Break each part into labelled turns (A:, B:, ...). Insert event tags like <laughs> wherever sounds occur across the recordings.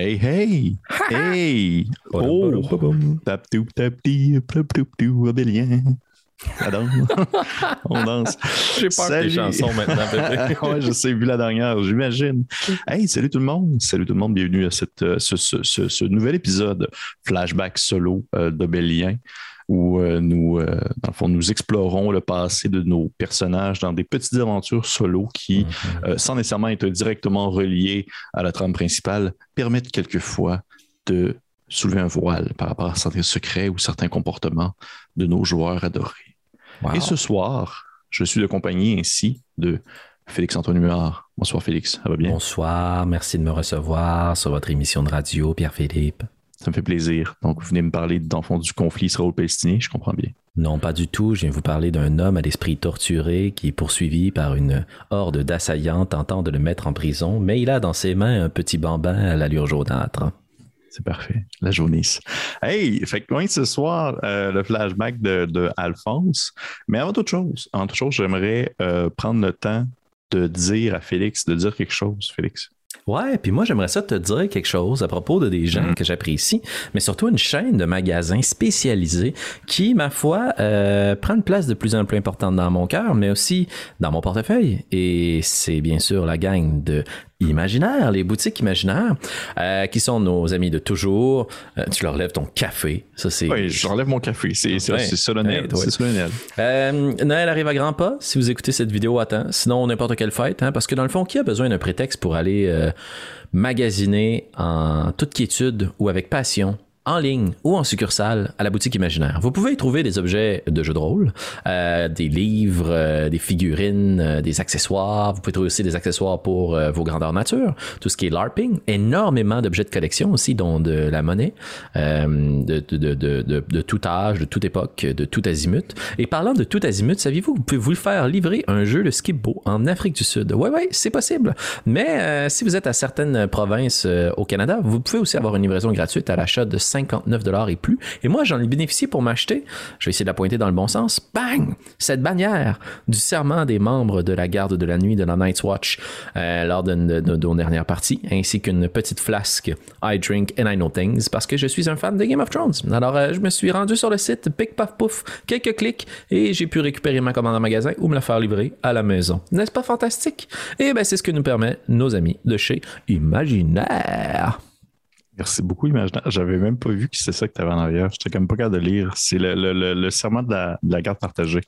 A: Hey, hey, <laughs> hey. Oh, tap doop tap dee, tap doop doo a billion. <laughs> On danse.
B: J'ai peur
A: Salut.
B: des chansons maintenant, <laughs>
A: ouais, je sais, vu la dernière, j'imagine. Hey, salut tout le monde. Salut tout le monde. Bienvenue à cette, euh, ce, ce- ce- ce nouvel épisode flashback solo euh, d'Obélien où euh, nous, euh, dans le fond, nous explorons le passé de nos personnages dans des petites aventures solo qui, euh, sans nécessairement être directement reliées à la trame principale, permettent quelquefois de soulever un voile par rapport à certains secrets ou certains comportements de nos joueurs adorés.
B: Wow.
A: Et ce soir, je suis de compagnie ainsi de Félix-Antoine Huard. Bonsoir Félix, ça va bien?
B: Bonsoir, merci de me recevoir sur votre émission de radio, Pierre-Philippe.
A: Ça me fait plaisir. Donc, vous venez me parler, dans le fond, du conflit israélo-palestinien, je comprends bien.
B: Non, pas du tout. Je viens vous parler d'un homme à l'esprit torturé qui est poursuivi par une horde d'assaillants tentant de le mettre en prison, mais il a dans ses mains un petit bambin à l'allure jaunâtre.
A: C'est parfait. La jaunisse. Hey, fait que oui, ce soir, euh, le flashback de, de Alphonse. Mais avant toute chose, avant toute chose, j'aimerais euh, prendre le temps de dire à Félix, de dire quelque chose, Félix.
B: Ouais, puis moi j'aimerais ça te dire quelque chose à propos de des gens
A: Mhm.
B: que j'apprécie, mais surtout une chaîne de magasins spécialisés qui, ma foi, euh, prend une place de plus en plus importante dans mon cœur, mais aussi dans mon portefeuille. Et c'est bien sûr la gang de Imaginaire, les boutiques imaginaires, euh, qui sont nos amis de toujours. Euh, tu leur lèves ton café, ça c'est.
A: Oui, j'enlève mon café. C'est c'est-
B: Ouais.
A: c'est solennel.
B: Ouais, toi.
A: c'est solennel.
B: Euh, Noël arrive à grands pas si vous écoutez cette vidéo à temps. Sinon, n'importe quelle fête, hein, parce que dans le fond, qui a besoin d'un prétexte pour aller euh, magasiner en toute quiétude ou avec passion? En ligne ou en succursale à la boutique imaginaire. Vous pouvez y trouver des objets de jeux de rôle, euh, des livres, euh, des figurines, euh, des accessoires. Vous pouvez trouver aussi des accessoires pour vos grandeurs nature, tout ce qui est LARPing, énormément d'objets de collection aussi, dont de la monnaie, de, tout âge, de toute époque, de tout azimut. Et parlant de tout azimut, saviez-vous, vous pouvez vous faire livrer un jeu de Skipbo en Afrique du Sud? Ouais, ouais, c'est possible. Mais si vous êtes à certaines provinces au Canada, vous pouvez aussi avoir une livraison gratuite à l'achat de 59 dollars et plus. Et moi, j'en ai bénéficié pour m'acheter. Je vais essayer de la pointer dans le bon sens. Bang! Cette bannière du serment des membres de la garde de la nuit de la Night's Watch euh, lors de, nos dernières parties, ainsi qu'une petite flasque I drink and I know things parce que je suis un fan de Game of Thrones. Alors, euh, je me suis rendu sur le site, pic paf pouf, quelques clics et j'ai pu récupérer ma commande en magasin ou me la faire livrer à la maison. N'est-ce pas fantastique? Et ben, c'est ce que nous permet nos amis de chez Imaginaire.
A: Merci beaucoup, Imaginaire. J'avais même pas vu que c'est ça que tu avais en arrière. J'étais comme pas capable de lire. C'est le, le, le, le serment de la, de la garde partagée.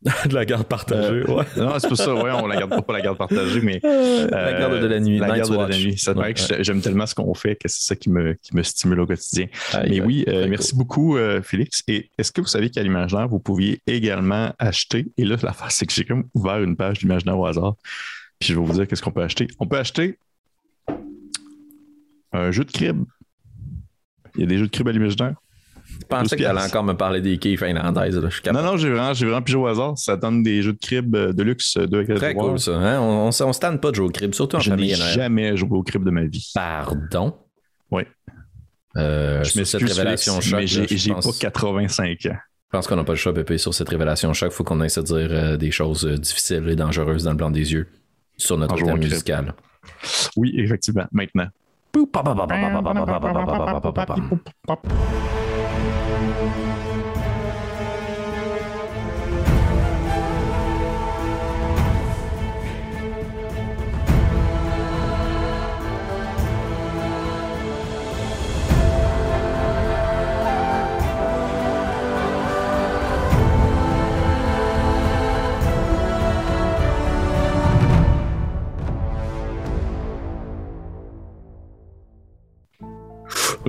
A: <laughs>
B: de la garde partagée,
A: Euh, Non, c'est pas ça. Ouais, on la garde pas, pas la garde partagée, mais. <laughs>
B: la
A: euh,
B: garde de la nuit,
A: La garde de la nuit. Ça paraît
B: Ouais,
A: que j'ai- j'aime tellement ce qu'on fait que c'est ça qui me, qui me stimule au quotidien. Mais oui, euh, merci beaucoup, euh, Félix. Et est-ce que vous savez qu'à l'imaginaire, vous pouviez également acheter, et là, l'affaire, c'est que j'ai comme ouvert une page d'imaginaire au hasard. Puis je vais vous dire qu'est-ce qu'on peut acheter. On peut acheter un jeu de crib. Il y a des jeux de crib à l'imaginaire.
B: Je pensais que t'allais encore me parler des quilles finlandaises. Là. Je suis capable.
A: Non, non, j'ai vraiment, j'ai vraiment pigé au hasard. Ça donne des jeux de crib euh, de luxe euh, de
B: Très cool ça. Hein? On, on, on se pas de jouer au crib, surtout en
A: Je n'ai
B: famille. Noël.
A: jamais joué au crib de ma vie.
B: Pardon?
A: Oui.
B: Euh,
A: Je
B: sur cette révélation choc,
A: mais j'ai pas 85 ans.
B: je pense qu'on n'a pas le choix, Pépé, sur cette révélation choc. Faut qu'on essaie de dire euh, des choses difficiles et dangereuses dans le blanc des yeux sur notre thème musical.
A: Oui, effectivement, maintenant. Boop.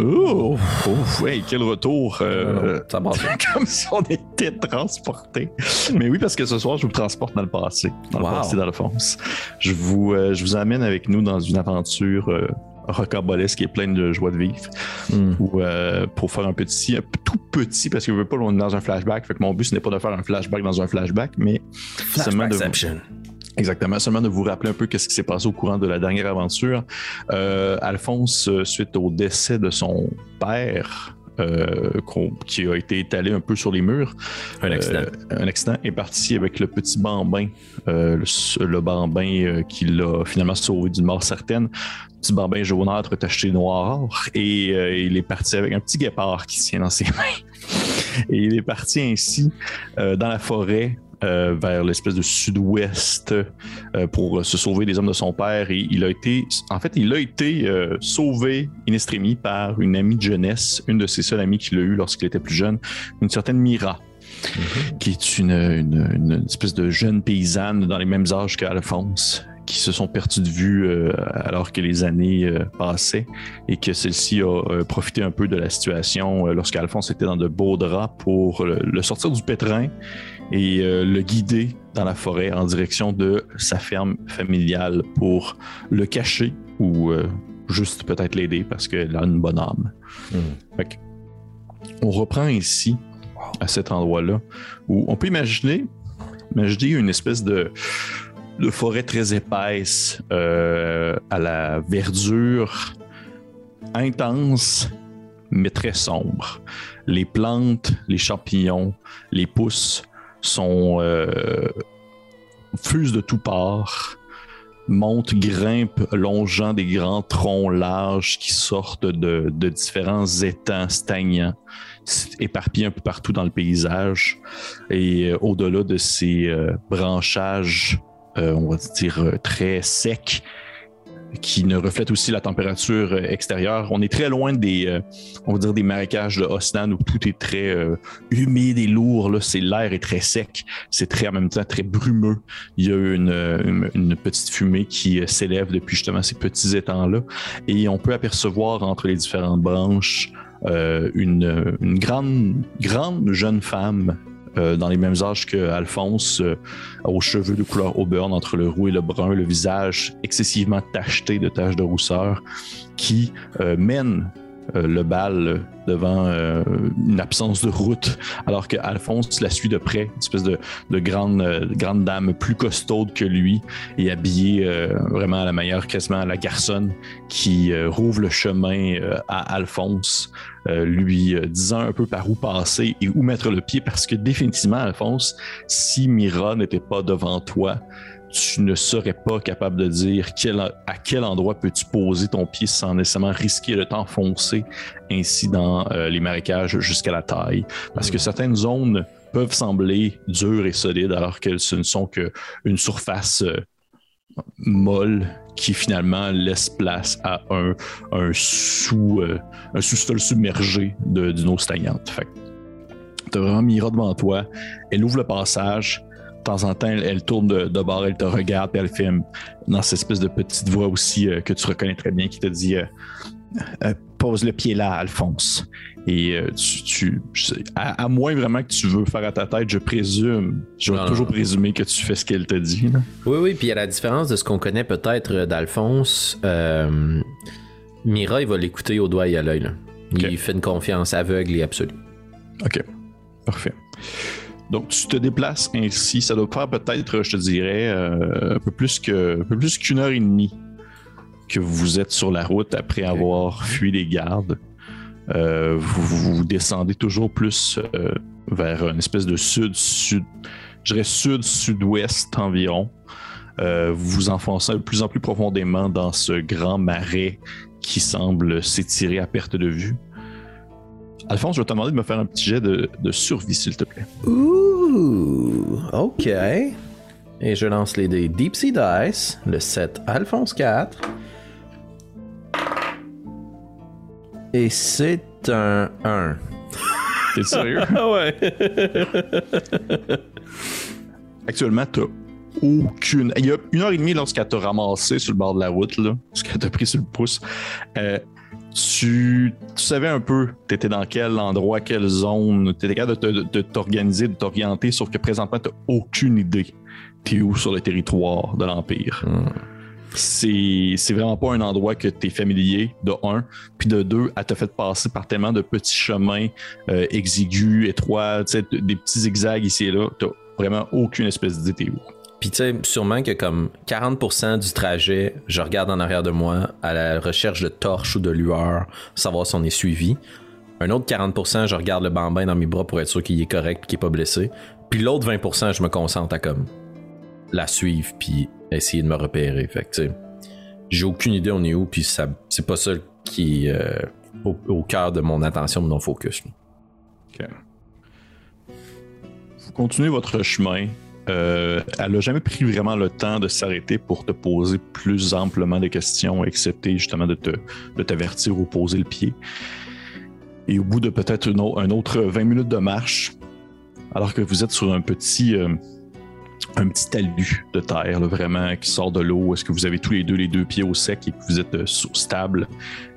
A: Oh, oh, hey, quel retour! euh,
B: Ça <laughs>
A: comme si on était transportés. Mais oui, parce que ce soir, je vous transporte dans le passé. Dans
B: Wow.
A: le passé d'Alphonse. Je vous, euh, je vous amène avec nous dans une aventure euh, rocambolesque est pleine de joie de vivre.
B: Hmm.
A: Euh, pour faire un petit, un tout petit, parce que je veux pas on est dans un flashback. Fait que mon but, ce n'est pas de faire un flashback dans un flashback, mais seulement de. Exactement, seulement de vous rappeler un peu qu'est-ce qui s'est passé au courant de la dernière aventure. Euh, Alphonse, euh, suite au décès de son père, qui a été étalé un peu sur les murs.
B: Un accident.
A: un accident est parti avec le petit bambin, le, le, bambin qui l'a finalement sauvé d'une mort certaine petit bambin jaunâtre tacheté noir et il est parti avec un petit guépard qui tient dans ses <laughs> mains. Et il est parti ainsi dans la forêt euh, vers l'espèce de sud-ouest euh, pour se sauver des hommes de son père. Et il a été, en fait, il a été euh, sauvé in extremis par une amie de jeunesse, une de ses seules amies qu'il a eu lorsqu'il était plus jeune, une certaine Mira. Mhm. qui est une, une, espèce de jeune paysanne dans les mêmes âges qu'Alphonse, qui se sont perdus de vue alors que les années passaient et que celle-ci a profité un peu de la situation lorsqu'Alphonse était dans de beaux draps pour le sortir du pétrin et euh, le guider dans la forêt en direction de sa ferme familiale pour le cacher ou euh, juste peut-être l'aider parce qu'elle a une bonne âme. Hmm. on reprend ici, à cet endroit-là, où on peut imaginer, imaginer une espèce de, de forêt très épaisse euh, à la verdure intense mais très sombre. Les plantes, les champignons, les pousses sont euh, fusent de tout parts, montent, grimpent, longeant des grands troncs larges qui sortent de, différents étangs stagnants, éparpillés un peu partout dans le paysage. Et euh, au-delà de ces euh, branchages, on va dire très secs, qui ne reflète aussi la température euh, extérieure. On est très loin des, euh, on va dire des marécages de Osnan où tout est très euh, humide et lourd. Là, c'est l'air est très sec. C'est très en même temps très brumeux. Il y a une, une, petite fumée qui s'élève depuis justement ces petits étangs-là, et on peut apercevoir entre les différentes branches une, une grande, grande jeune femme euh, dans les mêmes âges que Alphonse, euh, aux cheveux de couleur auburn entre le roux et le brun, le visage excessivement tacheté de taches de rousseur, qui euh, le bal devant une absence de route, alors que Alphonse la suit de près, une espèce de, grande, dame plus costaude que lui et habillée vraiment à la meilleure, quasiment à la garçonne, qui rouvre le chemin à Alphonse euh, lui euh, disant un peu par où passer et où mettre le pied, parce que définitivement, Alphonse, si Mira n'était pas devant toi, tu ne serais pas capable de dire à quel endroit peux-tu poser ton pied sans nécessairement risquer de t'enfoncer ainsi dans euh, les marécages jusqu'à la taille. Parce que certaines zones peuvent sembler dures et solides alors qu'elles ne sont qu'une surface molle qui finalement laisse place à un, un sous euh, un sous-sol submergé d'une eau stagnante. Fait as vraiment Mira devant toi, elle ouvre le passage, de temps en temps, elle, tourne de, bord, elle te regarde, et elle filme dans cette espèce de petite voix aussi euh, que tu reconnais très bien qui te dit euh, Pose le pied là, Alphonse. Et euh, tu, à, moins vraiment que tu veux faire à ta tête, je présume, je vais toujours présumer que tu fais ce qu'elle te dit.
B: Oui, oui, puis à la différence de ce qu'on connaît peut-être d'Alphonse, euh, Mira, il va l'écouter au doigt et à l'œil. Il fait une confiance aveugle et absolue.
A: Ok, parfait. Donc, tu te déplaces ainsi. Ça doit faire peut-être, je te dirais, euh, un peu plus qu'une heure et demie que vous êtes sur la route après avoir fui les gardes. Euh, vous, descendez toujours plus euh, vers une espèce de sud, sud, je dirais sud-sud-ouest environ. Vous vous enfoncez de plus en plus profondément dans ce grand marais qui semble s'étirer à perte de vue. Alphonse, je vais te demander de me faire un petit jet de, survie, s'il te plaît.
B: Ouh, ok. Et je lance les dés Deep Sea Dice, le 7 Alphonse 4. Et c'est un 1. <laughs>
A: T'es sérieux?
B: Ah <laughs> ouais.
A: Actuellement, t'as aucune. Il y a une heure et demie lorsqu'elle t'a ramassé sur le bord de la route, là, lorsqu'elle t'a pris sur le pouce. Euh, tu, savais un peu, tu étais dans quel endroit, quelle zone, tu étais capable de, t'organiser, de t'orienter, sauf que présentement, tu aucune idée. T'es où sur le territoire de l'Empire. Hmm c'est, vraiment pas un endroit que tu es familier, de un. Puis de deux, elle t'a fait passer par tellement de petits chemins euh, exigus, étroits, des petits zigzags ici et là. T'as vraiment aucune espèce d'idée où.
B: Puis tu sais, sûrement que comme 40% du trajet, je regarde en arrière de moi à la recherche de torches ou de lueurs, savoir si on est suivi. Un autre 40%, je regarde le bambin dans mes bras pour être sûr qu'il est correct et qu'il est pas blessé. Puis l'autre 20%, je me concentre à comme la suivre puis essayer de me repérer. Fait que, tu sais, j'ai aucune idée on est où, puis ça, c'est pas ça qui est euh, au, cœur de mon attention, de mon focus.
A: Ok. Vous continuez votre chemin. Euh, elle n'a jamais pris vraiment le temps de s'arrêter pour te poser plus amplement de questions, excepté justement de, te, de t'avertir ou poser le pied. Et au bout de peut-être un autre 20 minutes de marche, alors que vous êtes sur un petit, euh, talus de terre, vraiment, qui sort de l'eau, est-ce que vous avez tous les deux les deux pieds au sec et que vous êtes euh, stable,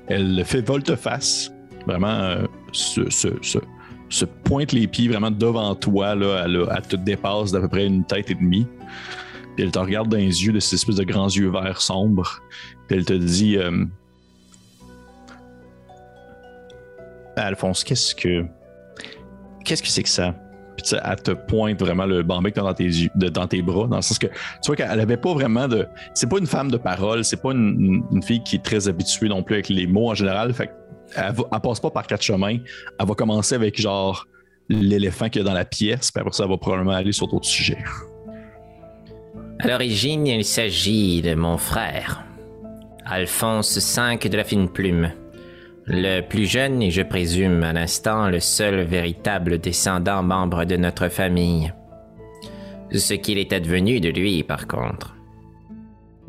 A: elle fait volte-face, vraiment se- se pointe les pieds vraiment devant toi, là, elle, elle te dépasse d'à peu près une tête et demie. Puis elle te regarde dans les yeux de ces espèces de grands yeux verts sombres. Puis elle te dit euh, Alphonse, qu'est-ce que. Qu'est-ce que c'est que ça? Puis elle te pointe vraiment le t'as dans tes, yeux, dans tes bras, dans le sens que tu vois qu'elle avait pas vraiment de. C'est pas une femme de parole, c'est pas une, une- une fille qui est très habituée non plus avec les mots en général. Fait elle, va- passe pas par quatre chemins. Elle va commencer avec genre l'éléphant qu'il y a dans la pièce, puis après ça, elle va probablement aller sur d'autres sujets.
C: À l'origine, il s'agit de mon frère, Alphonse V de la Fine Plume. Le plus jeune et je présume à l'instant le seul véritable descendant membre de notre famille. Ce qu'il est advenu de lui, par contre,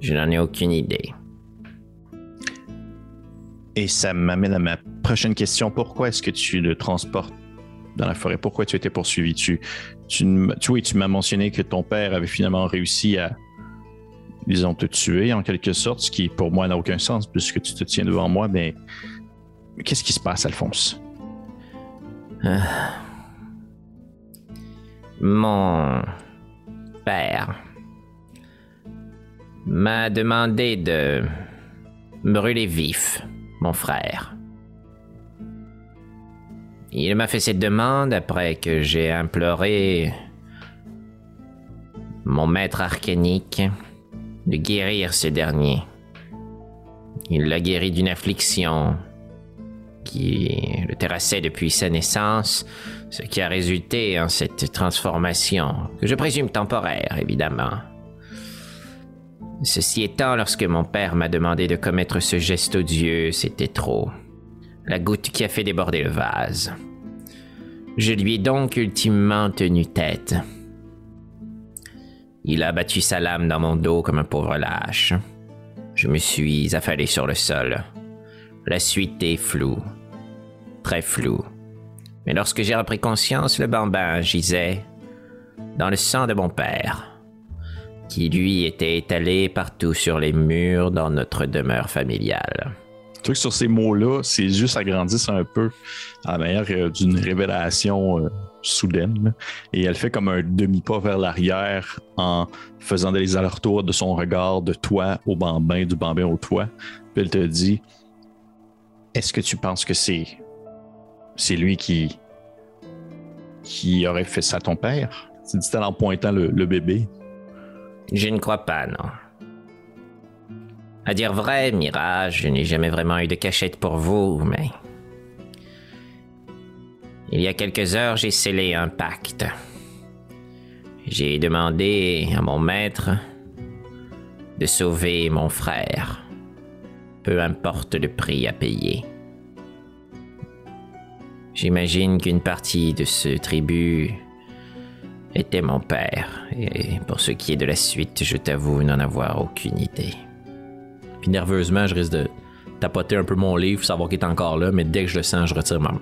C: je n'en ai aucune idée.
A: Et ça m'amène à ma prochaine question. Pourquoi est-ce que tu le transportes dans la forêt? Pourquoi tu étais poursuivi? Tu, tu, tu, oui, tu m'as mentionné que ton père avait finalement réussi à, disons, te tuer en quelque sorte, ce qui pour moi n'a aucun sens puisque tu te tiens devant moi, mais qu'est-ce qui se passe, Alphonse?
C: Mon père m'a demandé de brûler vif mon frère. Il m'a fait cette demande après que j'ai imploré mon maître arcanique de guérir ce dernier. Il l'a guéri d'une affliction qui le terrassait depuis sa naissance, ce qui a résulté en cette transformation, que je présume temporaire, évidemment. Ceci étant, lorsque mon père m'a demandé de commettre ce geste odieux, c'était trop. La goutte qui a fait déborder le vase. Je lui ai donc ultimement tenu tête. Il a battu sa lame dans mon dos comme un pauvre lâche. Je me suis affalé sur le sol. La suite est floue. Très floue. Mais lorsque j'ai repris conscience, le bambin gisait dans le sang de mon père, qui lui était étalé partout sur les murs dans notre demeure familiale.
A: Vois que sur ces mots-là, ses yeux s'agrandissent un peu à la manière euh, d'une révélation euh, soudaine. Et elle fait comme un demi-pas vers l'arrière en faisant des allers-retours de son regard de toi au bambin, du bambin au toi. Puis elle te dit Est-ce que tu penses que c'est. C'est lui qui. qui aurait fait ça à ton père? Tu dit-elle en pointant le, le bébé.
C: Je ne crois pas, non. À dire vrai, Mirage, je n'ai jamais vraiment eu de cachette pour vous, mais... Il y a quelques heures, j'ai scellé un pacte. J'ai demandé à mon maître de sauver mon frère, peu importe le prix à payer. J'imagine qu'une partie de ce tribut était mon père, et pour ce qui est de la suite, je t'avoue n'en avoir aucune idée.
B: Puis nerveusement, je risque de tapoter un peu mon livre, savoir qu'il est encore là, mais dès que je le sens, je retire ma main.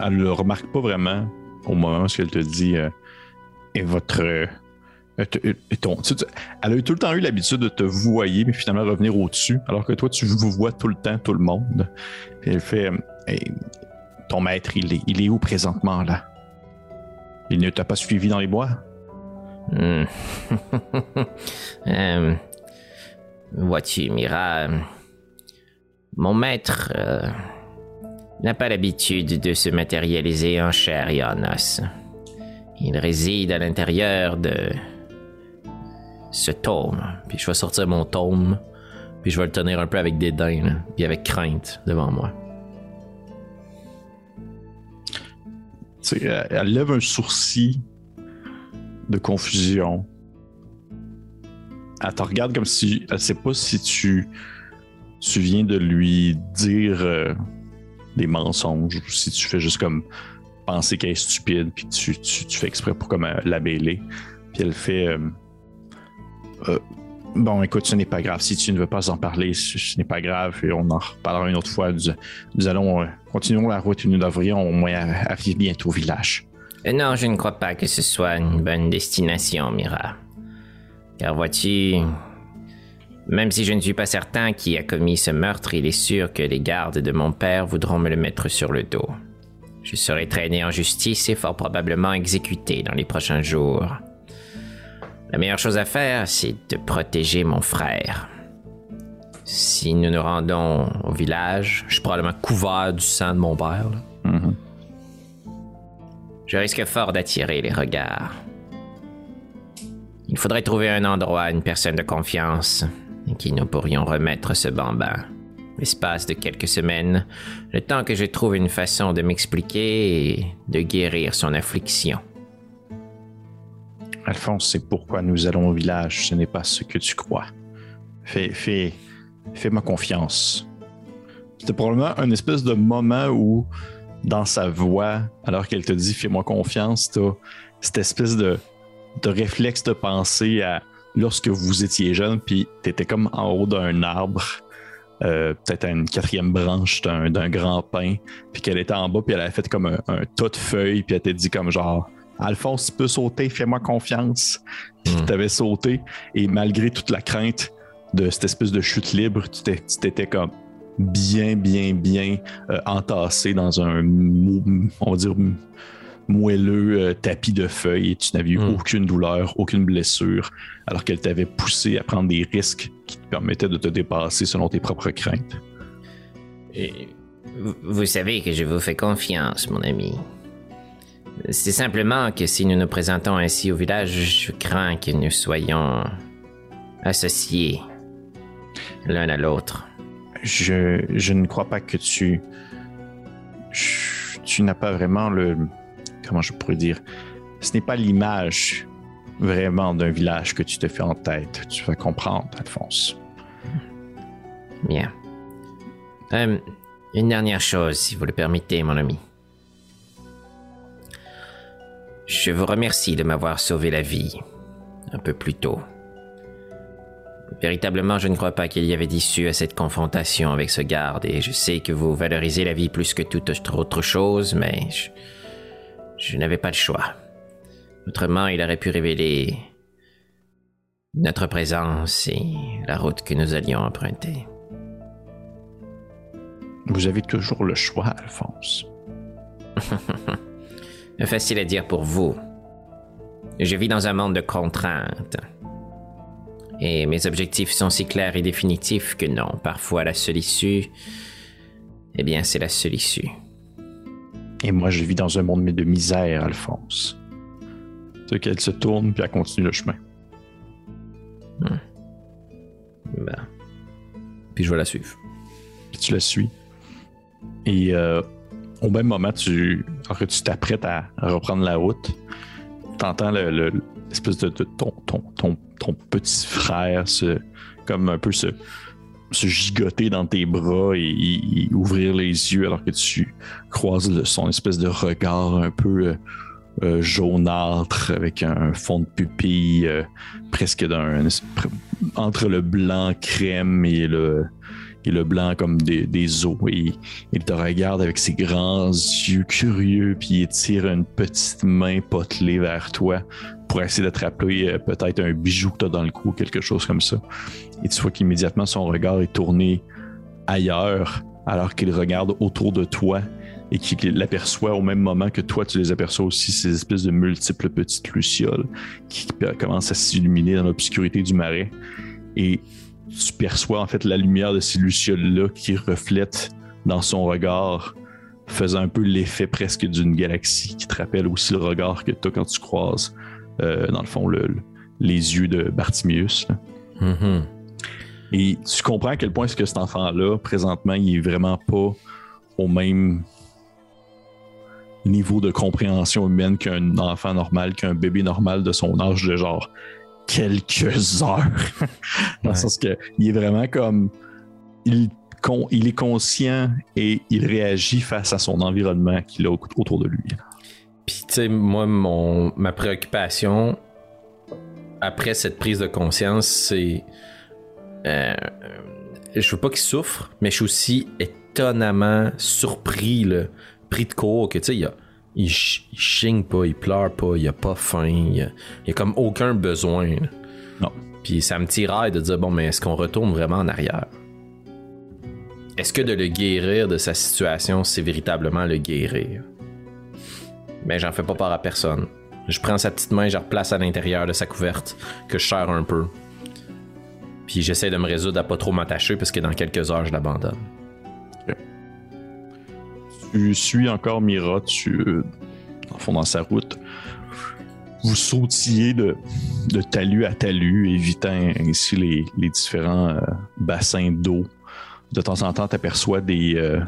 A: Elle le remarque pas vraiment au moment où elle te dit euh, Et votre. euh, et- ton- elle a eu tout le temps eu l'habitude de te vouvoyer, mais finalement revenir au-dessus, alors que toi, tu vous vois tout le temps, tout le monde. Puis elle fait euh, Ton maître, il est, il est où présentement là Il ne t'a pas suivi dans les bois?
C: Hmm. <laughs> Euh, Vois-tu, Mira, mon maître euh, n'a pas l'habitude de se matérialiser en chair et en os. Il réside à l'intérieur de ce tome.
B: Puis je vais sortir mon tome, puis je vais le tenir un peu avec dédain, puis avec crainte devant moi.
A: Elle, lève un sourcil de confusion. Elle te regarde comme si elle sait pas si tu, tu viens de lui dire euh, des mensonges ou si tu fais juste comme penser qu'elle est stupide puis tu, tu, tu fais exprès pour comme la bêler. Puis elle fait euh, euh, Bon, écoute, ce n'est pas grave. Si tu ne veux pas en parler, ce, n'est pas grave et on en reparlera une autre fois. Nous, allons euh, continuons la route et nous devrions au moins arriver bientôt au village.
C: Euh, Non, je ne crois pas que ce soit une bonne destination, Mira. Car vois-tu, même si je ne suis pas certain qui a commis ce meurtre, il est sûr que les gardes de mon père voudront me le mettre sur le dos. Je serai traîné en justice et fort probablement exécuté dans les prochains jours. La meilleure chose à faire, c'est de protéger mon frère. Si nous nous rendons au village,
B: Je suis probablement couvert du sang de mon père. là.
A: Mhm.
C: Je risque fort d'attirer les regards. Il faudrait trouver un endroit, une personne de confiance, à qui nous pourrions remettre ce bambin. L'espace de quelques semaines, le temps que je trouve une façon de m'expliquer et de guérir son affliction.
A: Alphonse, c'est pourquoi nous allons au village. Ce n'est pas ce que tu crois. Fais, fais, fais-moi confiance. C'était probablement un espèce de moment où, dans sa voix, alors qu'elle te dit fais-moi confiance, t'as cette espèce de, réflexe de penser à lorsque vous étiez jeune, puis t'étais comme en haut d'un arbre, euh, peut-être à une quatrième branche d'un, d'un grand pin, puis qu'elle était en bas, puis elle avait fait comme un, un tas de feuilles, puis elle t'a dit comme genre Alphonse, tu peux sauter, fais-moi confiance. Puis
B: Hmm.
A: tu avais sauté, et malgré toute la crainte de cette espèce de chute libre, tu t'étais comme bien, bien, bien euh, entassé dans un, mou- on va dire, moelleux euh, tapis de feuilles et tu n'avais eu
B: Hmm.
A: aucune douleur, aucune blessure, alors qu'elle t'avait poussé à prendre des risques qui te permettaient de te dépasser selon tes propres craintes.
C: Et Vous savez que je vous fais confiance, mon ami. C'est simplement que si nous nous présentons ainsi au village, je crains que nous soyons associés l'un à l'autre.
A: Je, je ne crois pas que tu. je- tu n'as pas vraiment le. Comment je pourrais dire Ce n'est pas l'image vraiment d'un village que tu te fais en tête. Tu vas comprendre, Alphonse.
C: Bien. Euh, une dernière chose, si vous le permettez, mon ami. Je vous remercie de m'avoir sauvé la vie un peu plus tôt. Véritablement, je ne crois pas qu'il y avait d'issue à cette confrontation avec ce garde, et je sais que vous valorisez la vie plus que toute autre chose, mais je, je n'avais pas le choix. Autrement, il aurait pu révéler notre présence et la route que nous allions emprunter.
A: Vous avez toujours le choix, Alphonse. <laughs>
C: Facile à dire pour vous. Je vis dans un monde de contraintes. Et mes objectifs sont si clairs et définitifs que non, parfois la seule issue, eh bien c'est la seule issue.
A: Et moi, je vis dans un monde de misère, Alphonse. C'est qu'elle se tourne puis elle continue le chemin.
C: Ben,
B: Puis je vais la suivre.
A: Puis tu la suis. Et euh, au même moment, tu, alors que tu t'apprêtes à, reprendre la route, tu entends le, le- l'espèce de, ton, ton, ton, ton petit frère se, comme un peu se, se gigoter dans tes bras et, ouvrir les yeux alors que tu croises son espèce de regard un peu euh, euh, jaunâtre avec un fond de pupille euh, presque d'un entre le blanc crème et le et le blanc comme des, des os. Et il te regarde avec ses grands yeux curieux, puis il tire une petite main potelée vers toi pour essayer d'attraper euh, peut-être un bijou que tu as dans le cou, quelque chose comme ça. Et tu vois qu'immédiatement son regard est tourné ailleurs, alors qu'il regarde autour de toi et qu'il l'aperçoit au même moment que toi, tu les aperçois aussi, ces espèces de multiples petites lucioles qui commencent à s'illuminer dans l'obscurité du marais. Et tu perçois en fait la lumière de ces lucioles-là qui reflètent dans son regard, faisant un peu l'effet presque d'une galaxie qui te rappelle aussi le regard que tu as quand tu croises, euh, dans le fond, le- le- les yeux de Bartimius.
B: Mhm.
A: Et tu comprends à quel point est-ce que cet enfant-là, présentement, il est vraiment pas au même. niveau de compréhension humaine qu'un enfant normal, qu'un bébé normal de son âge de genre quelques heures. <laughs> Dans le sens que il est vraiment comme il, il est conscient et il réagit face à son environnement qu'il a autour de lui.
B: Puis tu sais, moi, mon, ma préoccupation après cette prise de conscience, c'est euh, je veux pas qu'il souffre, mais je suis aussi étonnamment surpris, là, pris de court, que tu sais, il, il, chigne pas, il pleure pas, il a pas faim, il a, comme aucun besoin.
A: Non.
B: Puis ça me tiraille de dire, bon, mais est-ce qu'on retourne vraiment en arrière? Est-ce que de le guérir de sa situation, c'est véritablement le guérir? Mais j'en fais pas part à personne. Je prends sa petite main, je la replace à l'intérieur de sa couverte, que je serre un peu. Puis j'essaie de me résoudre à pas trop m'attacher parce que dans quelques heures, je l'abandonne.
A: Tu suis encore Mira, tu, euh, en fond, dans sa route. Vous sautillez de, talus à talus, évitant ainsi les, différents euh, bassins d'eau. De temps en temps, tu aperçois euh,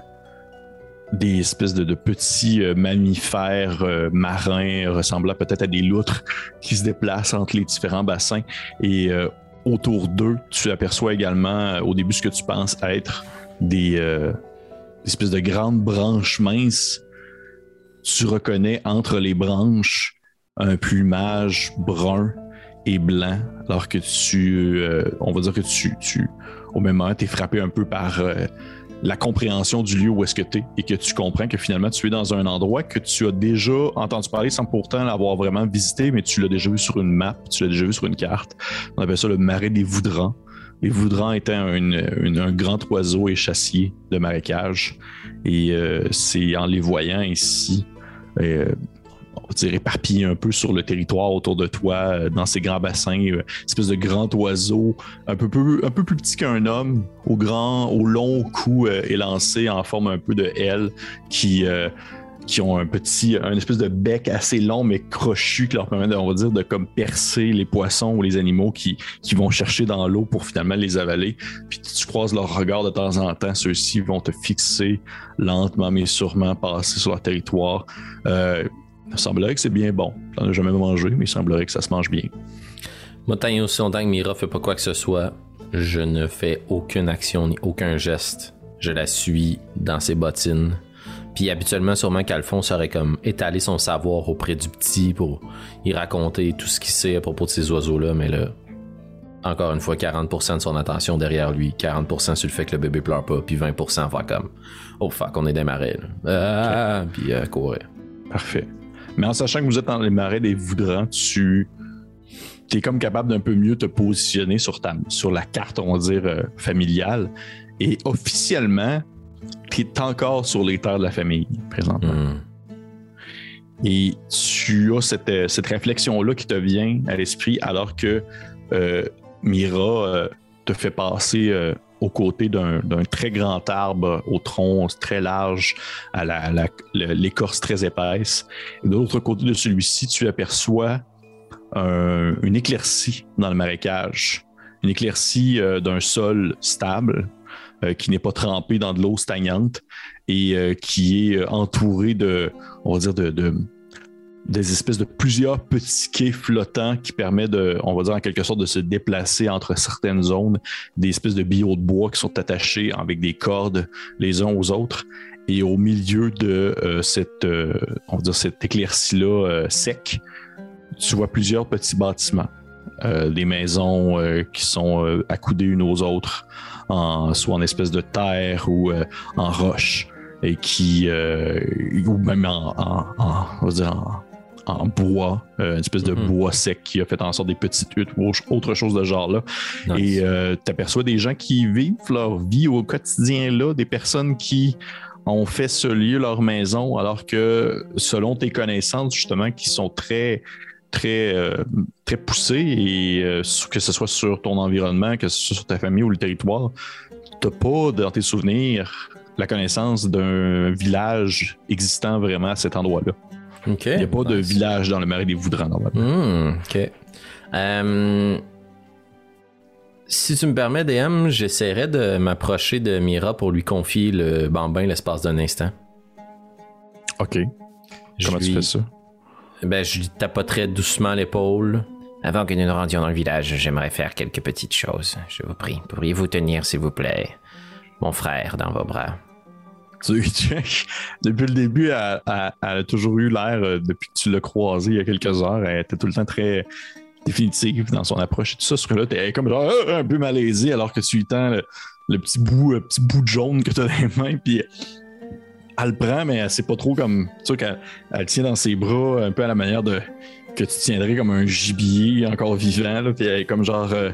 A: des espèces de, petits mammifères marins ressemblant peut-être à des loutres qui se déplacent entre les différents bassins. Et autour d'eux, tu aperçois également au début ce que tu penses être des, espèce de grandes branches minces, tu reconnais entre les branches un plumage brun et blanc, alors que tu, euh, on va dire que tu, tu au même moment, tu frappé un peu par euh, la compréhension du lieu où est-ce que tu et que tu comprends que finalement tu es dans un endroit que tu as déjà entendu parler sans pourtant l'avoir vraiment visité, mais tu l'as déjà vu sur une map, tu l'as déjà vu sur une carte. On appelle ça le marais des Voudrans. Les Voudrans étant un grand oiseau et chassier de marécage. Et euh, c'est en les voyant ici, euh, on dire éparpillés un peu sur le territoire autour de toi, euh, dans ces grands bassins, une espèce de grand oiseau, un peu, un peu plus petit qu'un homme, au grand, au long cou élancé en forme un peu de L, qui qui ont un petit, un espèce de bec assez long mais crochu qui leur permet, de, on va dire, de comme percer les poissons ou les animaux qui, vont chercher dans l'eau pour finalement les avaler. Puis tu croises leur regard de temps en temps, ceux-ci vont te fixer lentement mais sûrement passer sur leur territoire. Euh, il semblerait que c'est bien bon. J'en ai jamais mangé, mais il semblerait que ça se mange bien.
B: Moi, tant aussi longtemps que Mira fait pas quoi que ce soit, je ne fais aucune action ni aucun geste. Je la suis dans ses bottines puis habituellement, sûrement qu'Alphonse aurait comme étalé son savoir auprès du petit pour y raconter tout ce qu'il sait à propos de ces oiseaux-là, mais là, encore une fois, 40% de son attention derrière lui, 40% sur le fait que le bébé pleure pas, puis 20% faire comme Oh fuck, on est des marais. Ah, puis euh, courir.
A: Parfait. Mais en sachant que vous êtes dans les marais des Voudrans, tu es comme capable d'un peu mieux te positionner sur, ta, sur la carte, on va dire, euh, familiale. Et officiellement, qui est encore sur les terres de la famille présentement. Hmm. Et tu as cette, euh, cette réflexion-là qui te vient à l'esprit alors que euh, Mira euh, te fait passer aux côtés d'un très grand arbre au tronc très large, à l'écorce très épaisse. Et de l'autre côté de celui-ci, tu aperçois une éclaircie dans le marécage, une éclaircie d'un sol stable euh, qui n'est pas trempé dans de l'eau stagnante et euh, qui est euh, entouré de, on va dire, de, des espèces de plusieurs petits quais flottants qui permettent de, on va dire en quelque sorte, de se déplacer entre certaines zones, des espèces de billots de bois qui sont attachés avec des cordes les uns aux autres. Et au milieu de cette, on va dire cette éclaircie-là sec, tu vois plusieurs petits bâtiments. des maisons qui sont accoudées unes aux autres, soit en espèce de terre ou euh, en roche, et qui, euh, ou même en, en, bois, euh, une espèce de mhm. bois sec qui a fait en sorte des petites huttes ou autre chose de genre là. Et tu aperçois des gens qui vivent leur vie au quotidien là, des personnes qui ont fait ce lieu leur maison, alors que selon tes connaissances, justement, qui sont très très, euh, très poussé et euh, que ce soit sur ton environnement, que ce soit sur ta famille ou le territoire, tu n'as pas dans tes souvenirs la connaissance d'un village existant vraiment à cet endroit-là. Il n'y a pas de village dans le marais des Voudrans, normalement.
B: Ok. Euh, si tu me permets, DM, j'essaierai de m'approcher de Mira pour lui confier le bambin l'espace d'un instant.
A: OK.
B: Je
A: Comment tu
B: lui-
A: fais ça?
B: Ben, je lui tapoterais doucement l'épaule.
C: Avant que nous nous rendions dans le village, j'aimerais faire quelques petites choses. Je vous prie. Pourriez-vous tenir, s'il vous plaît, mon frère dans vos bras?
A: Tu, depuis le début, elle, a toujours eu l'air, euh, depuis que tu l'as croisée il y a quelques heures, elle était tout le temps très définitive dans son approche et tout ça. Sur là, t'es comme euh, un peu malaisé alors que tu lui tends le, le petit bout, le petit bout de jaune que tu as dans les mains, puis elle le prend, mais elle sait pas trop comme. Tu sais qu'elle elle le tient dans ses bras, un peu à la manière de que tu tiendrais comme un gibier encore vivant, là, puis elle est comme genre. euh,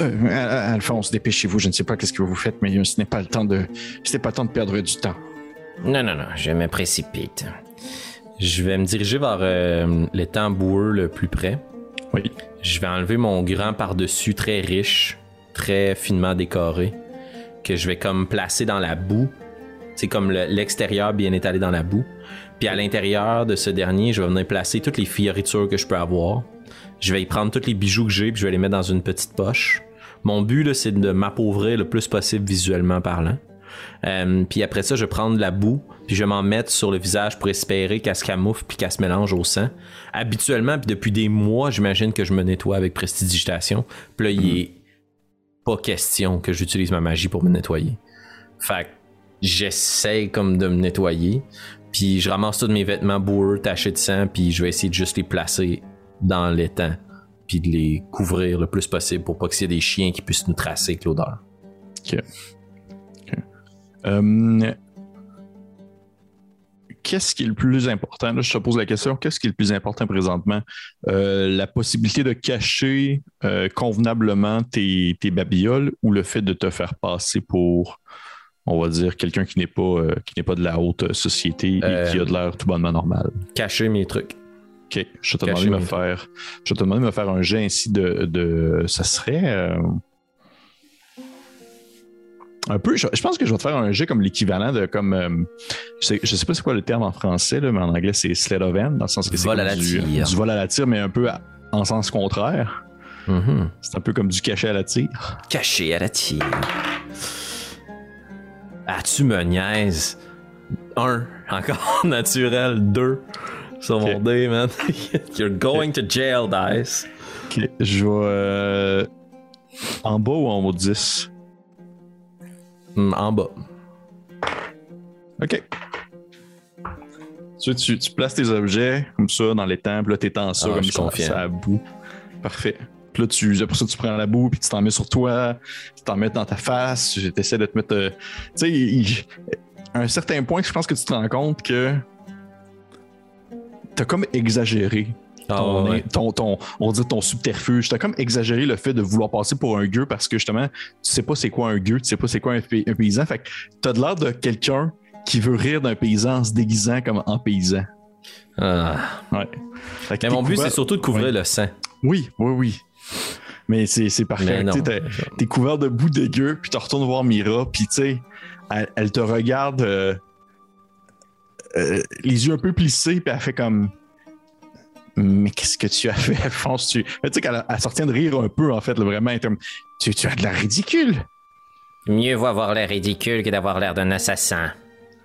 A: euh, Alphonse, dépêchez-vous, je ne sais pas qu'est-ce que vous faites, mais ce n'est pas le temps de, ce n'est pas le temps de perdre du temps.
C: Non, non, non, je me précipite.
B: Je vais me diriger vers euh, l'étang boueux le plus près.
A: Oui.
B: Je vais enlever mon grand par-dessus très riche, très finement décoré, que je vais comme placer dans la boue. C'est comme le- l'extérieur bien étalé dans la boue. Puis à l'intérieur de ce dernier, je vais venir placer toutes les fioritures que je peux avoir. Je vais y prendre tous les bijoux que j'ai, puis je vais les mettre dans une petite poche. Mon but, là, c'est de m'appauvrir le plus possible visuellement parlant. Euh, puis après ça, je vais prendre de la boue, puis je vais m'en mettre sur le visage pour espérer qu'elle se camoufle puis qu'elle se mélange au sang. Habituellement, puis depuis des mois, j'imagine que je me nettoie avec prestidigitation. Puis là, il est pas question que j'utilise ma magie pour me nettoyer. Fait que j'essaie comme de me nettoyer, puis je ramasse tous mes vêtements boueux, tachés de sang, puis je vais essayer de juste les placer dans l'étang, puis de les couvrir le plus possible pour pas qu'il y ait des chiens qui puissent nous tracer avec l'odeur.
A: Euh, Qu'est-ce qui est le plus important? Je te pose la question. Qu'est-ce qui est le plus important présentement? Euh, la possibilité de cacher euh, convenablement tes, tes babioles ou le fait de te faire passer pour, on va dire, quelqu'un qui n'est pas, euh, qui n'est pas de la haute société et
B: Euh,
A: qui a de l'air tout bonnement normal?
B: Cacher mes trucs.
A: Ok, je vais te
B: Cacher
A: demander de me faire, je vais te demander de me faire un jet ainsi de, de ça serait euh, un peu. Je, je pense que je vais te faire un jet comme l'équivalent de comme, euh, je sais, je sais pas c'est quoi le terme en français là, mais en anglais c'est sled of hand dans le sens que c'est
B: Vol
A: comme
B: à la
A: du,
B: tire.
A: du vol à la tire, mais un peu à- en sens contraire.
B: Mhm.
A: C'est un peu comme du cachet à la tire.
B: Caché à la tire. Ah, tu me niaises. Un, encore <laughs> naturel. Deux, sur mon dé, man. <laughs> You're going to jail, Dice.
A: Ok, je vais euh, en bas ou en haut de 10.
B: Hmm, en bas.
A: OK. Tu, tu, tu places tes objets comme ça dans les temples, là, t'étends ça
B: Ah,
A: comme
B: je
A: ça, ça à bout. Parfait. Puis là, tu, après ça, tu prends la boue, puis tu t'en mets sur toi, tu t'en mets dans ta face, tu essaies de te mettre. euh, tu sais, à un certain point, je pense que tu te rends compte que t'as comme exagéré
B: Ah,
A: ton,
B: ouais.
A: ton, ton- on dire ton subterfuge. T'as comme exagéré le fait de vouloir passer pour un gueux parce que justement, tu sais pas c'est quoi un gueux, tu sais pas c'est quoi un, pay- un paysan. Fait que t'as de l'air de quelqu'un qui veut rire d'un paysan en se déguisant comme en paysan.
B: Ah.
A: Ouais. Fait que
B: Mais mon but, c'est surtout de couvrir
A: Ouais.
B: le sang.
A: Oui, oui, oui. Mais c'est parfait. T'es- couvert de boue dégueu, puis tu retournes voir Mira, puis tu sais, elle, elle te regarde euh, euh, les yeux un peu plissés, puis elle fait comme. Mais qu'est-ce que tu as fait, Alphonse? Tu tu sais qu'elle elle sortit de rire un peu, en fait, là, vraiment. comme, tu, tu as de la ridicule.
C: Mieux vaut avoir l'air ridicule que d'avoir l'air d'un assassin.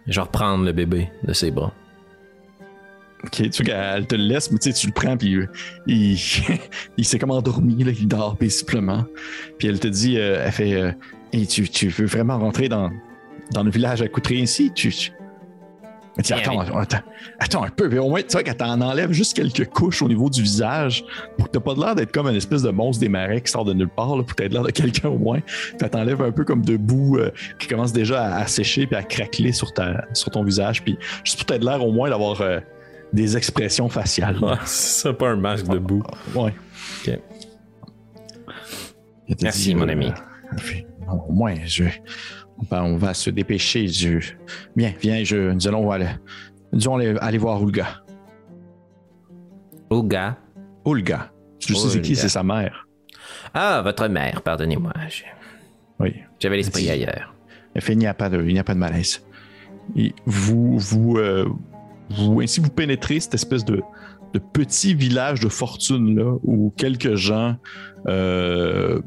B: Je vais reprendre le bébé de ses bras.
A: Ok, tu sais qu'elle te le laisse, mais tu sais, tu le prends, puis il, <laughs> il s'est comme endormi, là, il dort paisiblement. Puis elle te dit, euh, elle fait, euh, Hey, tu, tu veux vraiment rentrer dans, dans le village à Coutry ici? Tu, tu... Elle dit,
C: Bien,
A: attends, attends, attends un peu, mais au moins, tu vois qu'elle t'en enlève juste quelques couches au niveau du visage pour que t'as pas l'air d'être comme une espèce de monstre des marais qui sort de nulle part, là, pour que t'aies l'air de quelqu'un au moins. Elle t'enlève un peu comme de boue euh, qui commence déjà à, à sécher puis à craqueler sur, ta, sur ton visage. Puis juste pour t'aider l'air au moins d'avoir des expressions faciales.
B: Ouais, c'est ça, pas un masque de boue.
A: Ouais.
B: Ok.
A: Elle te
C: Merci,
A: dit,
C: mon
A: euh,
C: ami.
A: au moins, je, on, va, on va se dépêcher. Je, viens, viens, je, nous allons aller, nous allons aller, aller voir Olga.
C: Ouga.
A: Olga. Je sais c'est qui,
C: Olga.
A: c'est sa mère.
C: Ah, votre mère, pardonnez-moi. je-
A: Oui.
C: J'avais l'esprit ailleurs.
A: Il n'y a pas de, il n'y a pas de malaise. Et vous, vous, euh, ainsi vous pénétrez cette espèce de, de petit village de fortune là, où quelques gens euh,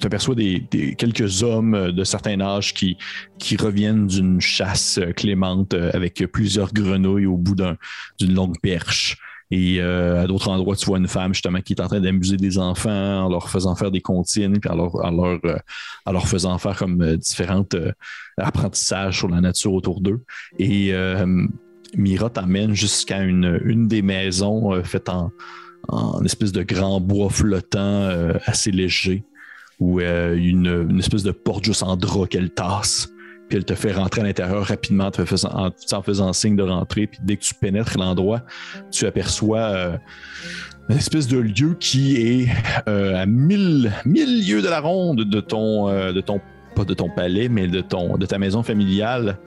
A: tu aperçois des, quelques hommes de certain âge qui, qui reviennent d'une chasse clémente euh, avec plusieurs grenouilles au bout d'un- d'une longue perche. Et euh, à d'autres endroits, tu vois une femme justement qui est en train d'amuser des enfants en leur faisant faire des comptines, puis en leur, euh, faisant faire comme différentes euh, apprentissages sur la nature autour d'eux. Et Mira t'emmène jusqu'à une, des maisons euh, faites en, en espèce de grand bois flottant euh, assez léger, où euh, une, une espèce de porte juste en drap qu'elle tasse. Puis elle te fait rentrer à l'intérieur rapidement te en, faisant signe de rentrer. Puis dès que tu pénètres l'endroit, tu aperçois une espèce de lieu qui est à mille, lieues de la ronde de ton, de ton palais, mais de, ton, de ta maison familiale.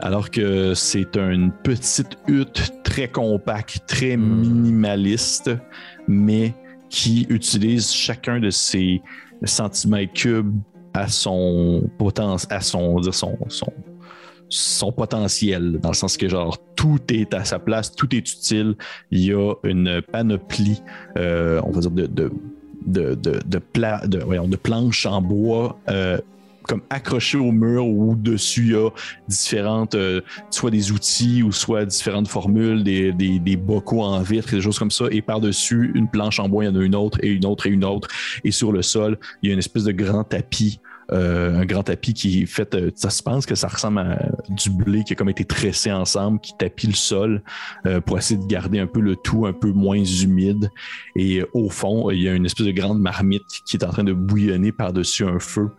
A: Alors que c'est une petite hutte très compacte, très
B: Hmm.
A: minimaliste, mais qui utilise chacun de ses centimètres cubes à son potentiel, à son, on va dire son, son, son potentiel, dans le sens que genre tout est à sa place, tout est utile. Il y a une panoplie, euh, on va dire de de de de, de, pla- de, voyons, de planches en bois. euh, comme accrochées au mur où dessus il y a différentes, euh, soit des outils ou soit différentes formules, des, des, des bocaux en vitre, des choses comme ça. Et par-dessus, une planche en bois, il y en a une autre et une autre et une autre. Et sur le sol, il y a une espèce de grand tapis euh, un grand tapis qui est fait, euh, ça se pense que ça ressemble à du blé qui a comme été tressé ensemble, qui tapit le sol euh, pour essayer de garder un peu le tout un peu moins humide. Et au fond, il y a une espèce de grande marmite qui est en train de bouillonner par-dessus un feu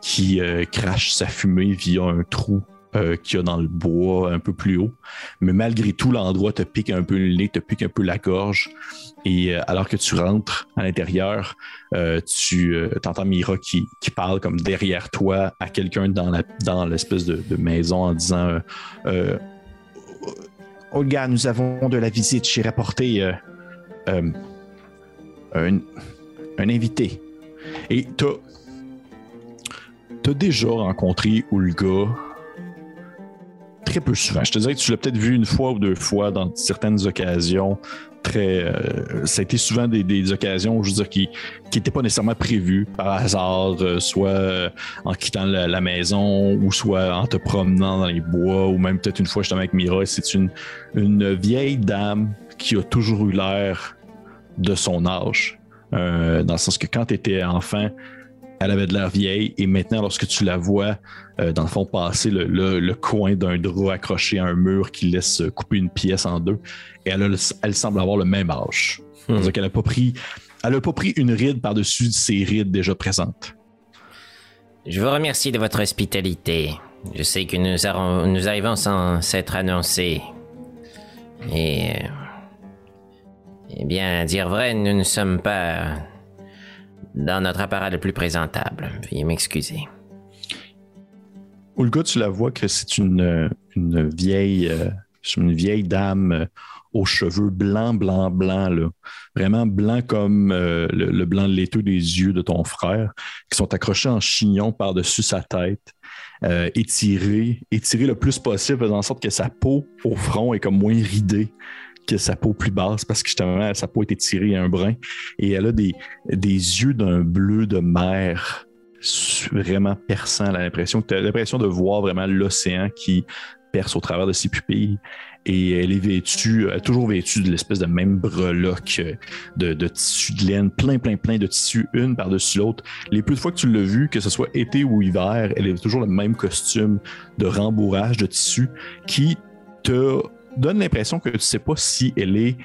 A: qui crache sa fumée via un trou euh, qu'il y a dans le bois un peu plus haut. Mais malgré tout, l'endroit te pique un peu le nez, te pique un peu la gorge. Et euh, alors que tu rentres à l'intérieur, euh, tu euh, entends Mira qui, qui parle comme derrière toi à quelqu'un dans la dans l'espèce de, de maison en disant Olga, nous avons de la visite. J'ai rapporté un, un invité. Et t'as as déjà rencontré Olga très peu souvent. Je te dirais que tu l'as peut-être vu une fois ou deux fois dans certaines occasions. Très, euh, ça a été souvent des, occasions, je veux dire, qui n'étaient pas nécessairement prévues par hasard, euh, soit euh, en quittant la, la maison ou soit en te promenant dans les bois ou même peut-être une fois justement avec Mira. C'est une, une vieille dame qui a toujours eu l'air de son âge. Euh, dans le sens que quand tu étais enfant, elle avait de l'air vieille et maintenant, lorsque tu la vois, euh, dans le fond, passer le, le- le coin d'un drap accroché à un mur qui laisse couper une pièce en deux, et elle, a le- elle semble avoir le même âge.
B: Hmm.
A: C'est-à-dire qu'elle n'a pas pris. Elle a pas pris une ride par-dessus ses rides déjà présentes.
C: Je vous remercie de votre hospitalité. Je sais que nous, nous arrivons sans s'être annoncés. Et... euh, Eh bien, à dire vrai, nous ne sommes pas dans notre appareil le plus présentable. Veuillez m'excuser.
A: Olga, tu la vois que c'est une, une vieille, euh, une vieille dame euh, aux cheveux blancs, blancs, blancs, vraiment blancs comme euh, le, le blanc laiteux des yeux de ton frère, qui sont accrochés en chignon par-dessus sa tête, étirés, étirés le plus possible, faisant en sorte que sa peau au front est comme moins ridée que sa peau plus basse, parce que justement, sa peau est étirée à un brin, et elle a des, yeux d'un bleu de mer vraiment perçant. L'impression l'impression de voir vraiment l'océan qui perce au travers de ses pupilles. Et elle est vêtue, toujours vêtue de l'espèce de même breloque euh, de, de tissu de laine, plein, plein, plein de tissus, une par-dessus l'autre. Les peu de fois que tu l'as vue, que ce soit été ou hiver, elle est toujours le même costume de rembourrage de tissu qui te donne l'impression que tu sais pas si elle est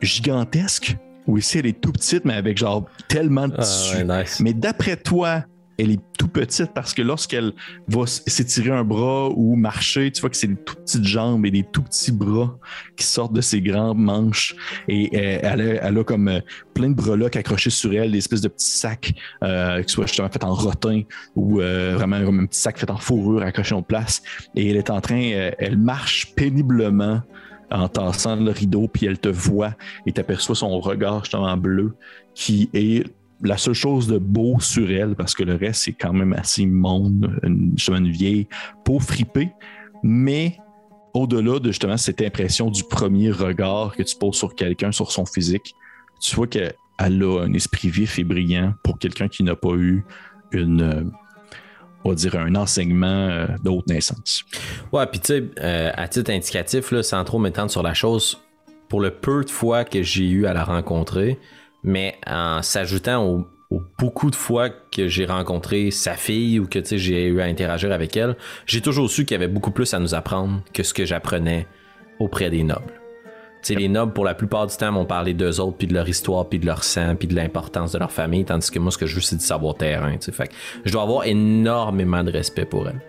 A: gigantesque ou si elle est tout petite, mais avec genre tellement de
B: Ah,
A: tissu.
B: ouais, nice.
A: Mais d'après toi, elle est tout petite parce que lorsqu'elle va s'étirer un bras ou marcher, tu vois que c'est des tout petites jambes et des tout petits bras qui sortent de ses grandes manches. Et euh, elle, a, comme euh, plein de breloques accrochés sur elle, des espèces de petits sacs euh, qui soient justement faits en rotin ou vraiment comme un petit sac fait en fourrure accroché en place. Et elle est en train, elle marche péniblement en tassant le rideau, puis elle te voit et t'aperçois son regard justement bleu qui est la seule chose de beau sur elle, parce que le reste, c'est quand même assez immonde, une, justement une vieille peau fripée, mais au-delà de justement cette impression du premier regard que tu poses sur quelqu'un, sur son physique, tu vois qu'elle elle a un esprit vif et brillant pour quelqu'un qui n'a pas eu une, on va dire, un enseignement euh, de haute naissance.
B: Ouais, puis tu sais, euh, à titre indicatif, là, sans trop m'étendre sur la chose, pour le peu de fois que j'ai eu à la rencontrer, mais en s'ajoutant aux, aux beaucoup de fois que j'ai rencontré sa fille ou que j'ai eu à interagir avec elle, j'ai toujours su qu'il y avait beaucoup plus à nous apprendre que ce que j'apprenais auprès des nobles. Les nobles, pour la plupart du temps, m'ont parlé d'eux autres, puis de leur histoire, puis de leur sang, puis de l'importance de leur famille, tandis que moi, ce que je veux, c'est du savoir terrain. Fait que je dois avoir énormément de respect pour elle.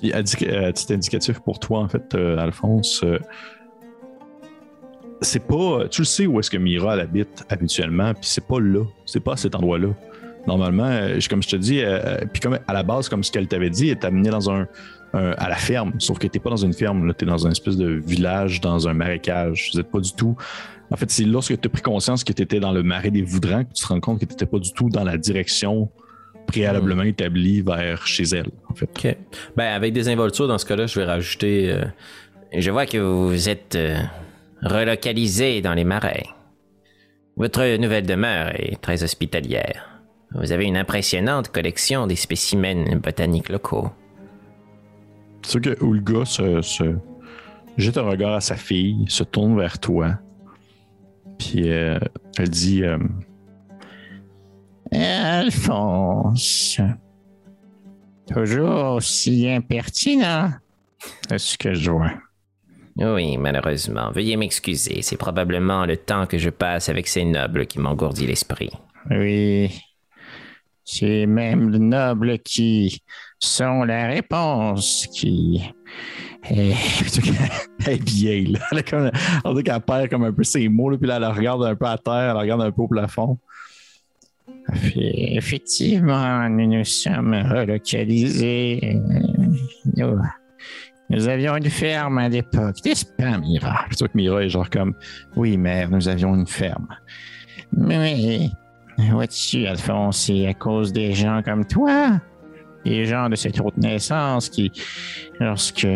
A: Puis, tic- à titre indicatif pour toi, en fait, euh, Alphonse, euh, c'est pas. Tu le sais où est-ce que Mira elle habite habituellement, puis c'est pas là. C'est pas à cet endroit-là. Normalement, euh, je- comme je te dis, euh, euh, puis comme à la base, comme ce qu'elle t'avait dit, elle t'a amené dans un, un- à la ferme. Sauf que t'es pas dans une ferme, là, t'es dans un espèce de village, dans un marécage. Vous êtes pas du tout. En fait, c'est lorsque tu as pris conscience que tu étais dans le marais des Voudrans que tu te rends compte que tu n'étais pas du tout dans la direction préalablement établie vers chez elle, en fait.
B: OK. Ben, avec des involtures, dans ce cas-là, je vais rajouter. euh,
C: Je vois que vous êtes euh, relocalisé dans les marais. Votre nouvelle demeure est très hospitalière. Vous avez une impressionnante collection des spécimens botaniques locaux.
A: C'est sûr que Ulga se, se jette un regard à sa fille, se tourne vers toi, puis euh, elle dit euh,
D: Alphonse. Toujours aussi impertinent. C'est ce que je vois?
C: Oui, malheureusement. Veuillez m'excuser. C'est probablement le temps que je passe avec ces nobles qui m'engourdit l'esprit.
D: Oui. C'est même les nobles qui sont la réponse qui. <laughs> <laughs>
A: Elle est vieille, là. Elle, a comme, on dirait qu'elle perd comme un peu ses mots, là, puis là, elle regarde un peu à terre, elle regarde un peu au plafond.
D: Effectivement, nous nous sommes relocalisés. Nous, nous avions une ferme à l'époque, n'est-ce pas, Mira?
A: C'est sûr que Mira est genre comme Oui, mère, nous avions une ferme.
D: Mais, vois-tu, Alphonse, c'est à cause des gens comme toi, des gens de cette haute naissance qui, lorsque,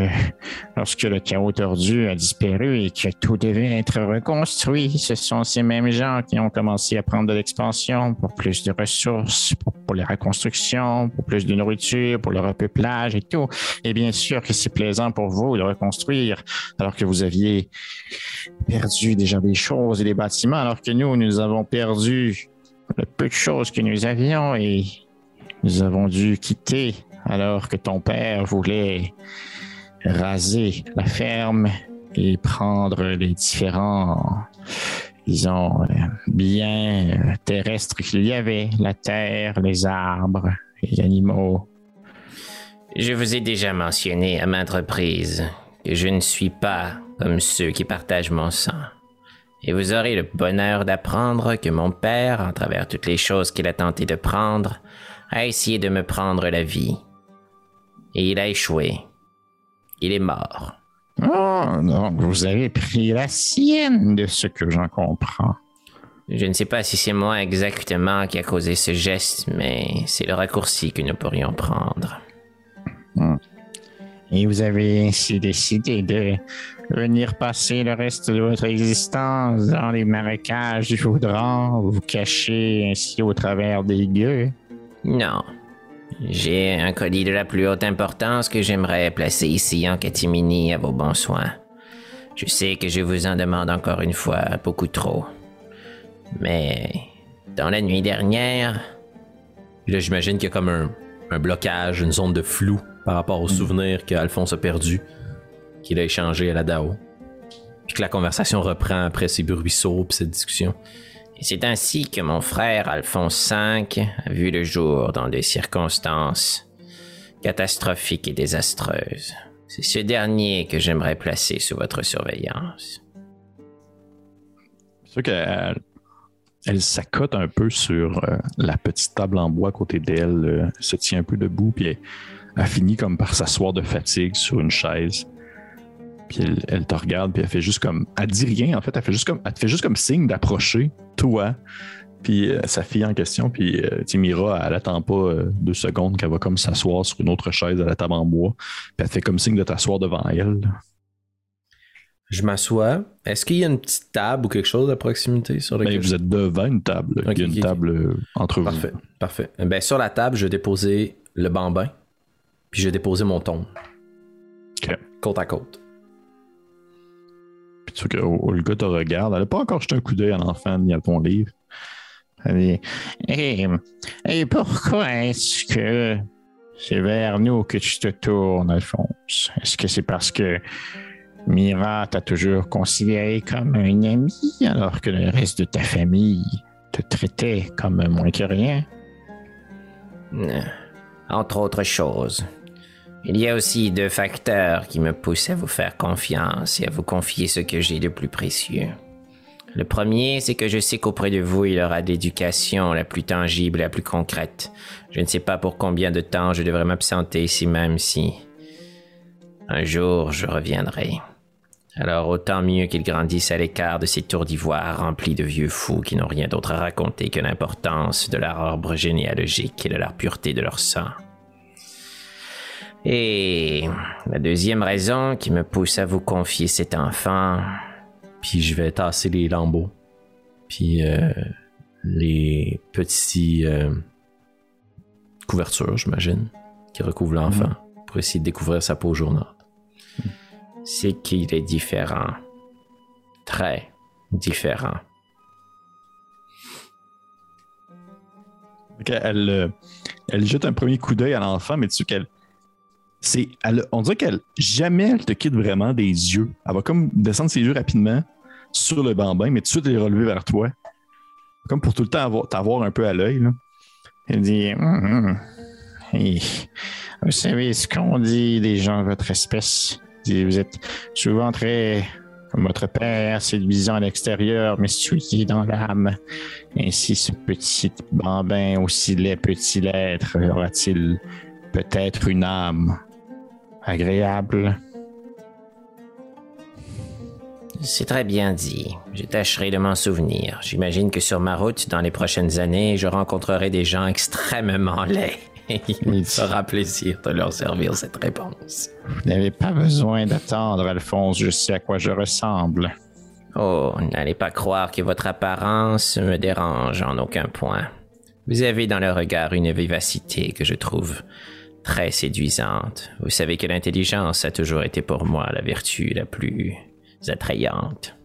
D: lorsque le chaos tordu a disparu et que tout devait être reconstruit, ce sont ces mêmes gens qui ont commencé à prendre de l'expansion pour plus de ressources, pour, pour la reconstruction, pour plus de nourriture, pour le repeuplage et tout. Et bien sûr que c'est plaisant pour vous de reconstruire alors que vous aviez perdu déjà des choses et des bâtiments, alors que nous, nous avons perdu le peu de choses que nous avions et nous avons dû quitter alors que ton père voulait raser la ferme et prendre les différents, disons, euh, biens euh, terrestres qu'il y avait, la terre, les arbres, les animaux.
C: Je vous ai déjà mentionné à maintes reprises que je ne suis pas comme ceux qui partagent mon sang. Et vous aurez le bonheur d'apprendre que mon père, à travers toutes les choses qu'il a tenté de prendre, a essayé de me prendre la vie. Et il a échoué. Il est mort.
D: Oh, donc vous avez pris la sienne de ce que j'en comprends.
C: Je ne sais pas si c'est moi exactement qui a causé ce geste, mais c'est le raccourci que nous pourrions prendre.
D: Et vous avez ainsi décidé de venir passer le reste de votre existence dans les marécages du Vaudran, vous cacher ainsi au travers des gueux.
C: Non. J'ai un colis de la plus haute importance que j'aimerais placer ici en catimini à vos bons soins. Je sais que je vous en demande encore une fois beaucoup trop. Mais dans la nuit dernière,
B: Puis là, j'imagine qu'il y a comme un, un blocage, une zone de flou par rapport aux souvenirs qu'Alphonse a perdu, qu'il a échangé à la DAO. Puis que la conversation reprend après ces bruits sourds puis cette discussion.
C: C'est ainsi que mon frère Alphonse V a vu le jour dans des circonstances catastrophiques et désastreuses. C'est ce dernier que j'aimerais placer sous votre surveillance.
A: C'est sûr qu'elle elle s'accote un peu sur euh, la petite table en bois à côté d'elle, euh, se tient un peu debout, puis elle, elle finit comme par s'asseoir de fatigue sur une chaise. Puis elle, elle te regarde, puis elle fait juste comme. Elle dit rien, en fait, elle, fait juste comme, elle te fait juste comme signe d'approcher, toi, puis euh, sa fille en question. Puis euh, tu sais, Mira, elle attend pas euh, deux secondes qu'elle va comme s'asseoir sur une autre chaise à la table en bois. Puis elle fait comme signe de t'asseoir devant elle.
B: Je m'assois. Est-ce qu'il y a une petite table ou quelque chose à proximité sur
A: Ben,
B: laquelle
A: vous êtes devant une table. Il y a une table entre
B: Parfait,
A: vous.
B: parfait. Ben, sur la table, je vais déposer le bambin, puis je vais déposer mon tombe.
A: Ok.
B: Côte à côte.
A: Puis tu que le te regarde. Elle n'a pas encore jeté un coup d'œil à l'enfant ni à ton livre.
D: Elle dit, et, et pourquoi est-ce que c'est vers nous que tu te tournes, Alphonse? Est-ce que c'est parce que Mira t'a toujours considéré comme un ami alors que le reste de ta famille te traitait comme moins que rien?
C: Entre autres choses. Il y a aussi deux facteurs qui me poussent à vous faire confiance et à vous confier ce que j'ai de plus précieux. Le premier, c'est que je sais qu'auprès de vous, il y aura l'éducation la plus tangible et la plus concrète. Je ne sais pas pour combien de temps je devrais m'absenter ici même si... Un jour, je reviendrai. Alors autant mieux qu'ils grandissent à l'écart de ces tours d'ivoire remplis de vieux fous qui n'ont rien d'autre à raconter que l'importance de leur arbre généalogique et de la pureté de leur sang. Et la deuxième raison qui me pousse à vous confier cet enfant,
B: Puis je vais tasser les lambeaux. Puis euh, les petits euh, couvertures, j'imagine, qui recouvrent l'enfant pour essayer de découvrir sa peau jaunâtre.
C: c'est qu'il est différent. Très différent.
A: Ok, Elle, euh, elle jette un premier coup d'œil à l'enfant, mais tu sais qu'elle. C'est, on dirait qu'elle jamais elle te quitte vraiment des yeux. Elle va comme descendre ses yeux rapidement sur le bambin, mais tout de suite elle est relevée vers toi. Comme pour tout le temps avoir, t'avoir un peu à l'œil.
D: Elle dit, Hum, hum. Vous savez ce qu'on dit des gens de votre espèce? Vous êtes souvent très, comme votre père, séduisant à l'extérieur, mais souillé dans l'âme. Ainsi, ce petit bambin, aussi laid peut-il être, aura-t-il peut-être une âme? Agréable?
C: C'est très bien dit. Je tâcherai de m'en souvenir. J'imagine que sur ma route, dans les prochaines années, je rencontrerai des gens extrêmement <laughs> laids. Il me fera plaisir de leur servir cette réponse.
D: Vous n'avez pas besoin d'attendre, Alphonse, je sais à quoi je ressemble.
C: Oh, n'allez pas croire que votre apparence me dérange en aucun point. Vous avez dans le regard une vivacité que je trouve très séduisante. Vous savez que l'intelligence a toujours été pour moi la vertu la plus attrayante.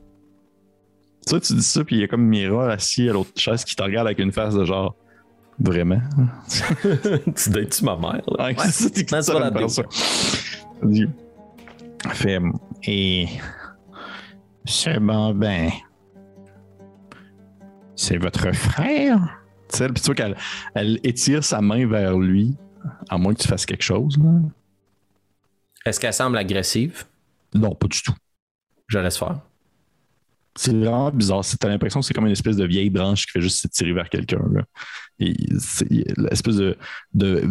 A: Tu sais, tu dis ça, puis il y a comme Mira assis à l'autre chaise qui te regarde avec une face de genre. Vraiment? <laughs>
B: tu dates-tu ma mère, là?
A: Ouais, c'est ça, t'es
B: That's
A: ça,
D: Fait, et ce bambin, c'est votre frère?
A: Tu sais, puis tu vois qu'elle elle étire sa main vers lui, à moins que tu fasses quelque chose.
B: Est-ce qu'elle semble agressive?
A: Non, pas du tout.
B: Je laisse faire.
A: C'est vraiment bizarre. T'as l'impression que c'est comme une espèce de vieille branche qui fait juste s'étirer vers quelqu'un. l'espèce de, de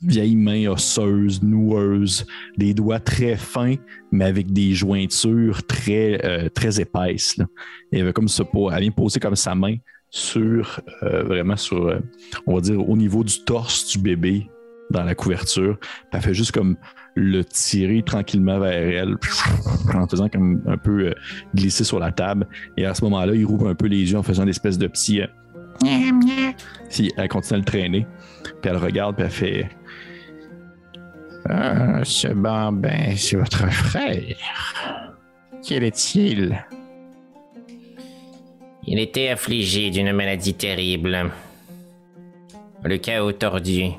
A: vieille main osseuse, noueuse, des doigts très fins, mais avec des jointures très, euh, très épaisses. là. Et elle, comme po- elle vient poser comme sa main sur, euh, vraiment sur, euh, on va dire, au niveau du torse du bébé dans la couverture. Puis elle fait juste comme le tirer tranquillement vers elle, <laughs> en faisant comme un peu euh, glisser sur la table. Et à ce moment-là, il rouvre un peu les yeux en faisant des espèces de petits. euh, puis elle continue à le traîner. Puis elle regarde, puis elle fait.
D: Ah, ce bambin, c'est votre frère. Quel est-il?
C: Il était affligé d'une maladie terrible. Le chaos tordu.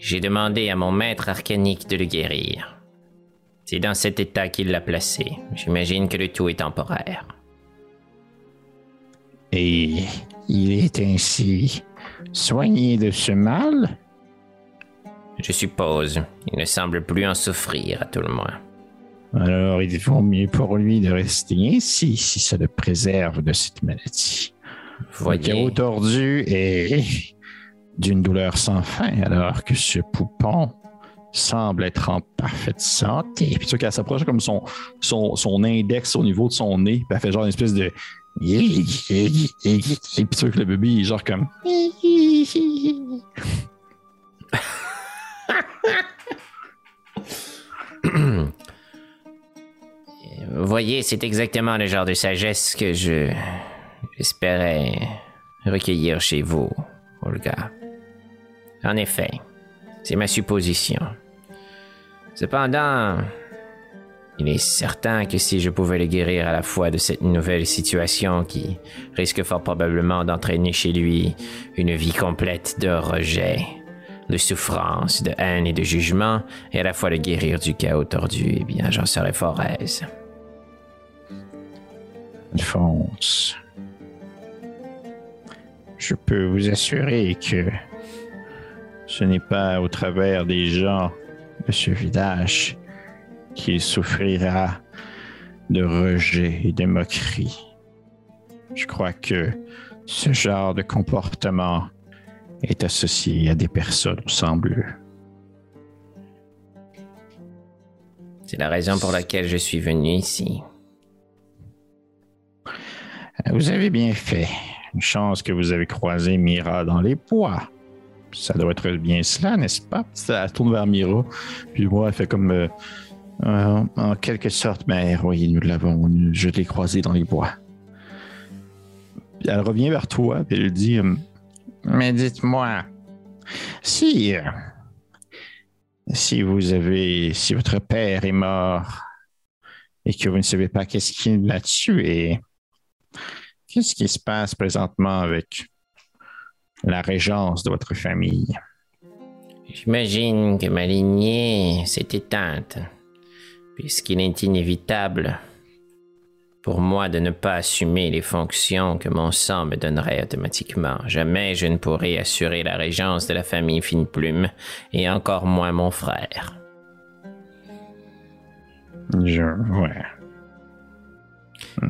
C: J'ai demandé à mon maître arcanique de le guérir. C'est dans cet état qu'il l'a placé. J'imagine que le tout est temporaire.
D: Et il est ainsi soigné de ce mal?
C: Je suppose. Il ne semble plus en souffrir, à tout le moins.
D: Alors il vaut mieux pour lui de rester ainsi si ça le préserve de cette maladie.
C: Vous
D: Le
C: voyez,
D: tordu est d'une douleur sans fin, alors que ce poupon semble être en parfaite santé.
A: Puis tu vois qu'elle s'approche comme son, son, son index au niveau de son nez, puis elle fait genre une espèce de. Et puis tu vois que le bébé est genre comme.
C: voyez, c'est exactement le genre de sagesse que je j'espérais recueillir chez vous, Olga. En effet, c'est ma supposition. Cependant, il est certain que si je pouvais le guérir à la fois de cette nouvelle situation qui risque fort probablement d'entraîner chez lui une vie complète de rejet, de souffrance, de haine et de jugement, et à la fois le guérir du chaos tordu, eh bien j'en serais fort aise.
D: Alphonse, je peux vous assurer que ce n'est pas au travers des gens de ce village qu'il souffrira de rejet et de moquerie. Je crois que ce genre de comportement est associé à des personnes semblent.
C: C'est la raison pour laquelle je suis venu ici.
D: Vous avez bien fait. Une chance que vous avez croisé Mira dans les bois. Ça doit être bien cela, n'est-ce pas?
A: Ça elle tourne vers Mira. Puis moi, elle fait comme. euh,
D: Euh, en quelque sorte, mère, oui, nous l'avons. Je l'ai croisé dans les bois.
A: elle revient vers toi, puis elle dit euh,
D: Mais dites-moi, si. Si vous avez. Si votre père est mort et que vous ne savez pas qu'est-ce qui l'a tué, qu'est-ce qui se passe présentement avec la régence de votre famille?
C: J'imagine que ma lignée s'est éteinte, puisqu'il est inévitable pour moi de ne pas assumer les fonctions que mon sang me donnerait automatiquement. Jamais je ne pourrai assurer la régence de la famille Fine Plume, et encore moins mon frère.
D: Je. Ouais.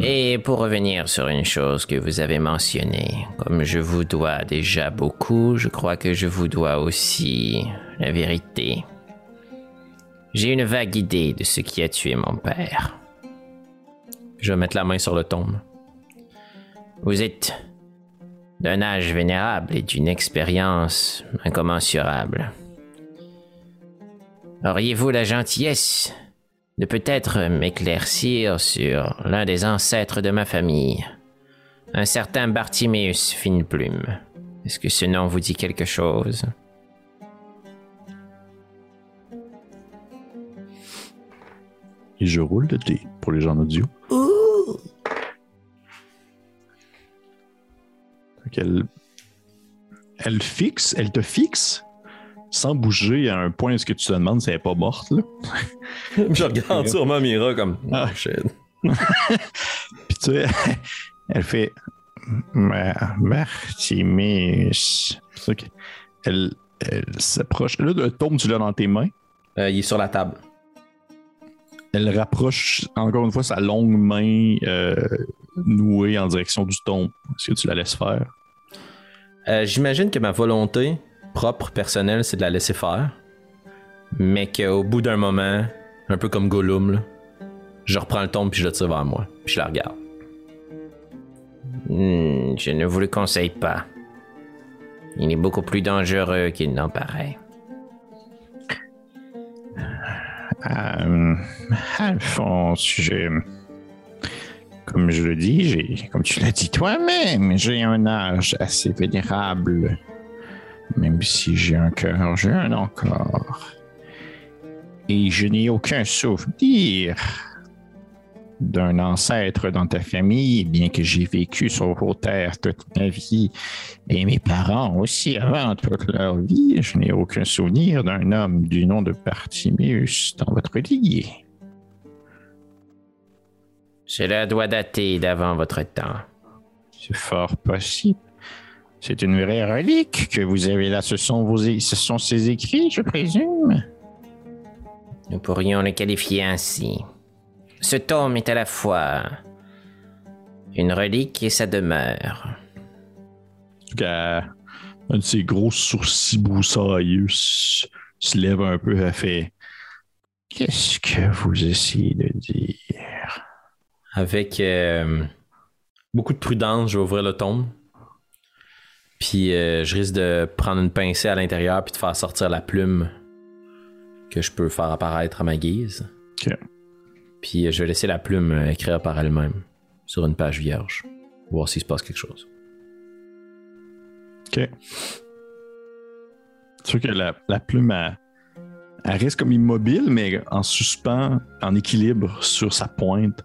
C: Et pour revenir sur une chose que vous avez mentionnée, comme je vous dois déjà beaucoup, je crois que je vous dois aussi la vérité. J'ai une vague idée de ce qui a tué mon père.
B: Je vais mettre la main sur le tombe.
C: Vous êtes d'un âge vénérable et d'une expérience incommensurable. Auriez-vous la gentillesse de peut-être m'éclaircir sur l'un des ancêtres de ma famille, un certain Bartiméus Fineplume Est-ce que ce nom vous dit quelque chose?
A: Et je roule le dé pour les gens en audio. Fait qu'elle- elle fixe, elle te fixe? Sans bouger à un point où ce que tu te demandes si elle n'est pas morte. Là. <laughs>
B: je regarde sûrement Mira comme.
A: Ah.
B: Oh shit. <laughs>
A: Puis tu sais, <laughs> elle fait.
D: Ma- Bartiméus.
A: c'est ça que- Elle, elle s'approche. Là, le tombe, tu l'as dans tes mains.
B: Euh, il est sur la table.
A: Elle rapproche encore une fois sa longue main euh, nouée en direction du tombe. Est-ce que tu la laisses faire?
B: Euh, J'imagine que ma volonté propre, personnelle, c'est de la laisser faire. Mais qu'au bout d'un moment, un peu comme Gollum, là, je reprends le tombe puis je le tire vers moi. Puis je la regarde.
C: Hmm, Je ne vous le conseille pas. Il est beaucoup plus dangereux qu'il n'en paraît.
D: Euh, Alphonse. Comme je le dis, comme tu l'as dit toi-même, j'ai un âge assez vénérable. Même si j'ai un cœur jeune encore. Et je n'ai aucun souvenir d'un ancêtre dans ta famille, bien que j'ai vécu sur vos terres toute ma vie, et mes parents aussi avant toute leur vie, je n'ai aucun souvenir d'un homme du nom de Bartiméus dans votre lignée.
C: Cela doit dater d'avant votre temps.
D: C'est fort possible. C'est une vraie relique que vous avez là. Ce sont, vos, ce sont ces écrits, je présume?
C: Nous pourrions le qualifier ainsi. Ce tome est à la fois une relique et sa demeure.
A: En tout cas, un de ses gros sourcils broussailleux se, lève un peu. Elle fait
D: Qu'est-ce que vous essayez de dire?
B: Avec euh, beaucoup de prudence, je vais ouvrir le tombe. Puis euh, je risque de prendre une pincée à l'intérieur puis de faire sortir la plume que je peux faire apparaître à ma guise.
A: OK.
B: Puis euh, je vais laisser la plume euh, écrire par elle-même sur une page vierge. Voir s'il se passe quelque chose.
A: OK. C'est sûr que la, la plume, elle, elle reste comme immobile, mais en suspens, en équilibre sur sa pointe,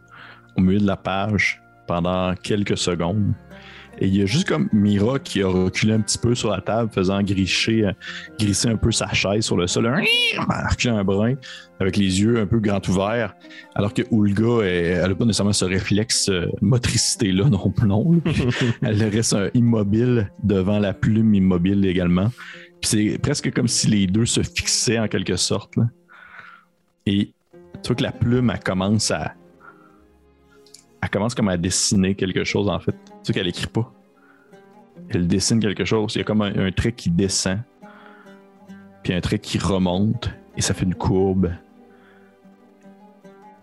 A: au milieu de la page, pendant quelques secondes. Et il y a juste comme Mira qui a reculé un petit peu sur la table, faisant gricher, euh, grisser un peu sa chaise sur le sol, un, un brin, avec les yeux un peu grands ouverts, alors que Ulga, elle n'a pas nécessairement ce réflexe euh, motricité-là non plus. Non, <laughs> elle reste immobile devant la plume immobile également. Puis c'est presque comme si les deux se fixaient en quelque sorte. là. Et tu vois que la plume, elle commence à. Elle commence comme à dessiner quelque chose en fait. Tu sais qu'elle écrit pas. Elle dessine quelque chose. Il y a comme un, trait qui descend. Puis un trait qui remonte. Et ça fait une courbe.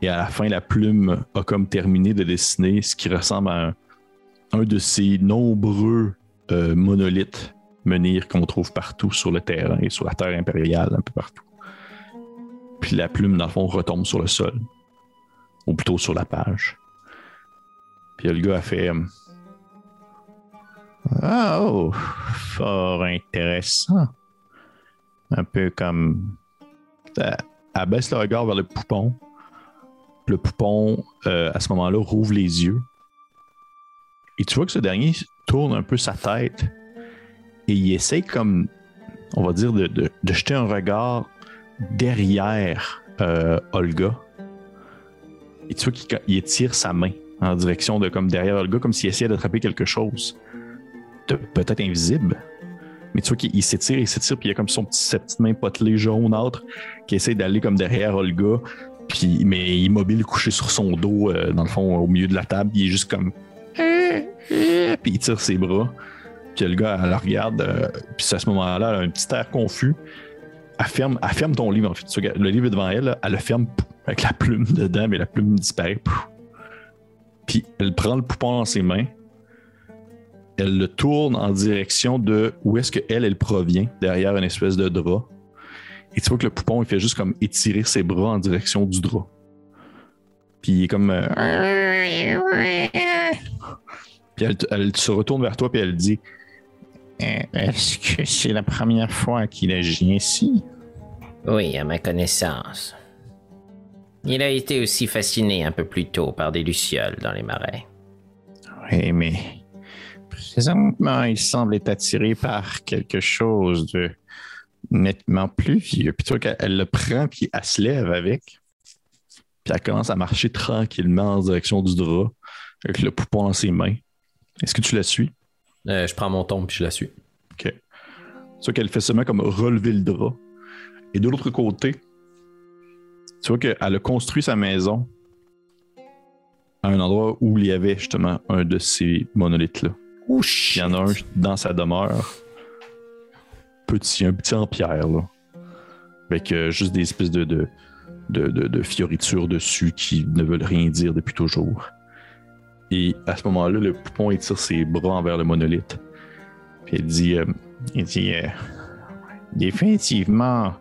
A: Et à la fin, la plume a comme terminé de dessiner ce qui ressemble à un, un de ces nombreux euh, monolithes menhirs qu'on trouve partout sur le terrain et sur la terre impériale, un peu partout. Puis la plume, dans le fond, retombe sur le sol. Ou plutôt sur la page. Puis le gars a fait. euh,
D: Ah, oh, fort intéressant. Un peu comme.
A: elle, elle baisse le regard vers le poupon. Le poupon, euh, à ce moment-là, rouvre les yeux. Et tu vois que ce dernier tourne un peu sa tête. Et il essaie comme, on va dire, de, de- jeter un regard derrière euh, Olga. Et tu vois qu'il il étire sa main en direction de comme derrière Olga, comme s'il essayait d'attraper quelque chose. peut-être invisible. Mais tu vois qu'il il s'étire, il s'étire, puis il y a comme son petit, sa petite main potelée jaunâtre qui essaie d'aller comme derrière Olga, puis, mais immobile, couché sur son dos, euh, dans le fond, au milieu de la table. Il est juste comme. Puis il tire ses bras. Puis le gars, elle la regarde, euh, puis à ce moment-là, elle a un petit air confus. Elle ferme, elle ferme ton livre, en fait. Le livre est devant elle, elle le ferme avec la plume dedans, mais la plume disparaît. Puis elle prend le poupon dans ses mains. Elle le tourne en direction de où est-ce qu'elle, elle provient, derrière une espèce de drap. Et tu vois que le poupon, il fait juste comme étirer ses bras en direction du drap. Puis il est comme. euh, Puis elle, elle se retourne vers toi, puis elle dit
D: Euh, Est-ce que c'est la première fois qu'il agit ainsi?
C: Oui, à ma connaissance. Il a été aussi fasciné un peu plus tôt par des lucioles dans les marais.
D: Oui, mais présentement, il semble être attiré par quelque chose de nettement plus vieux.
A: Puis tu vois qu'elle elle le prend, puis elle se lève avec. Puis elle commence à marcher tranquillement en direction du drap, avec le poupon dans ses mains. Est-ce que tu la suis?
B: Euh, je prends mon tombe puis je la suis.
A: OK. Tu vois qu'elle fait seulement comme relever le drap. Et de l'autre côté, tu vois qu'elle a construit sa maison à un endroit où il y avait justement un de ces monolithes-là.
C: Oh
A: Il y en a un dans sa demeure. Petit, un petit en pierre, là. Avec euh, juste des espèces de, de, de, de- de fioritures dessus qui ne veulent rien dire depuis toujours. Et à ce moment-là, le poupon étire ses bras envers le monolithe. Puis elle dit euh,
D: Il dit euh, Définitivement,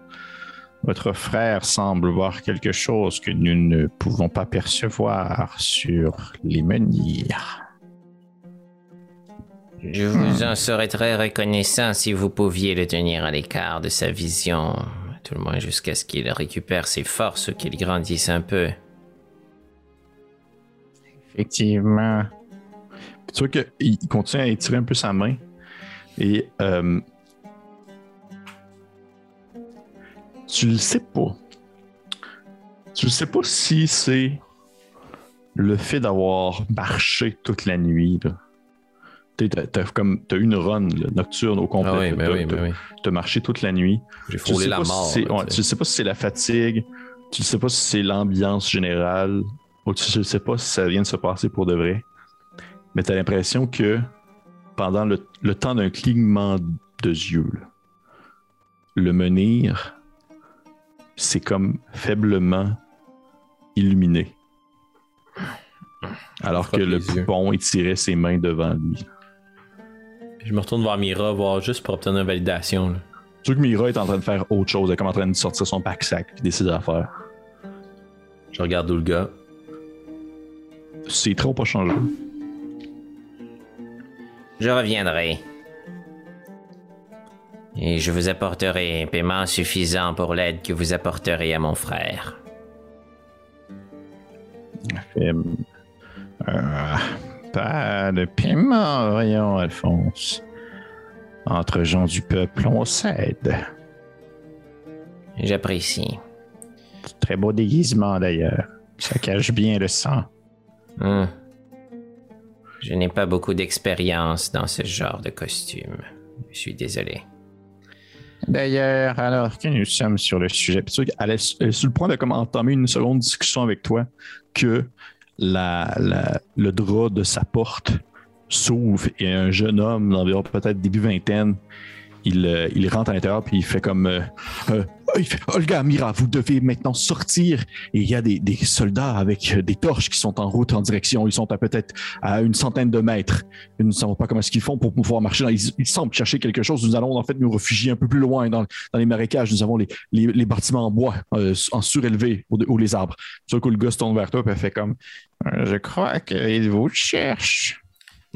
D: votre frère semble voir quelque chose que nous ne pouvons pas percevoir sur les menhirs.
C: Je vous en serais très reconnaissant si vous pouviez le tenir à l'écart de sa vision, tout le moins jusqu'à ce qu'il récupère ses forces ou qu'il grandisse un peu.
D: Effectivement.
A: Tu vois qu'il continue à étirer un peu sa main. Et euh, tu le sais pas. Tu le sais pas si c'est le fait d'avoir marché toute la nuit. T'as, t'as eu une run là, nocturne au complet.
B: Ah oui, oui.
A: t'as marché toute la nuit.
B: J'ai
A: Tu
B: frôlé
A: sais
B: la
A: pas si c'est-
B: là,
A: ouais,
B: tu
A: tu
B: sais.
A: sais pas si c'est la fatigue, tu ne sais pas si c'est l'ambiance générale, ou tu ne sais pas si ça vient de se passer pour de vrai. Mais tu as l'impression que pendant le, le temps d'un clignement de yeux, là, le menhir, c'est comme faiblement illuminé. Alors que le poupon étirait ses mains devant lui.
B: Je me retourne vers Mira, voir juste pour obtenir une validation. là.
A: Tu vois que Mira est en train de faire autre chose, elle est comme en train de sortir son pack-sac et des ses affaires.
B: Je regarde Ulga.
A: Ces traits n'ont pas changé.
C: Je reviendrai. Et je vous apporterai un paiement suffisant pour l'aide que vous apporterez à mon frère.
D: Euh, pas de paiement, voyons, Alphonse. Entre gens du peuple, on s'aide.
C: J'apprécie.
D: Très beau déguisement d'ailleurs. Ça cache bien le sang.
C: Hmm. Je n'ai pas beaucoup d'expérience dans ce genre de costume. Je suis désolé.
D: D'ailleurs, alors que nous sommes sur le sujet,
A: Puis elle est sur le point de comme entamer une seconde discussion avec toi que le drap de sa porte s'ouvre et un jeune homme d'environ peut-être début vingtaine, il, euh, il rentre à l'intérieur puis il fait comme euh, euh, Olga, Mira, vous devez maintenant sortir. Il y a des, soldats avec des torches qui sont en route en direction. Ils sont à peut-être à une centaine de mètres. Nous ne savons pas comment est-ce qu'ils font pour pouvoir marcher. Ils, semblent chercher quelque chose. Nous allons en fait nous réfugier un peu plus loin dans, les marécages. Nous avons les, bâtiments en bois, en surélevé, ou, les arbres. Sur coup, le gars se tourne vers toi et fait comme
D: je crois qu'il vous cherche.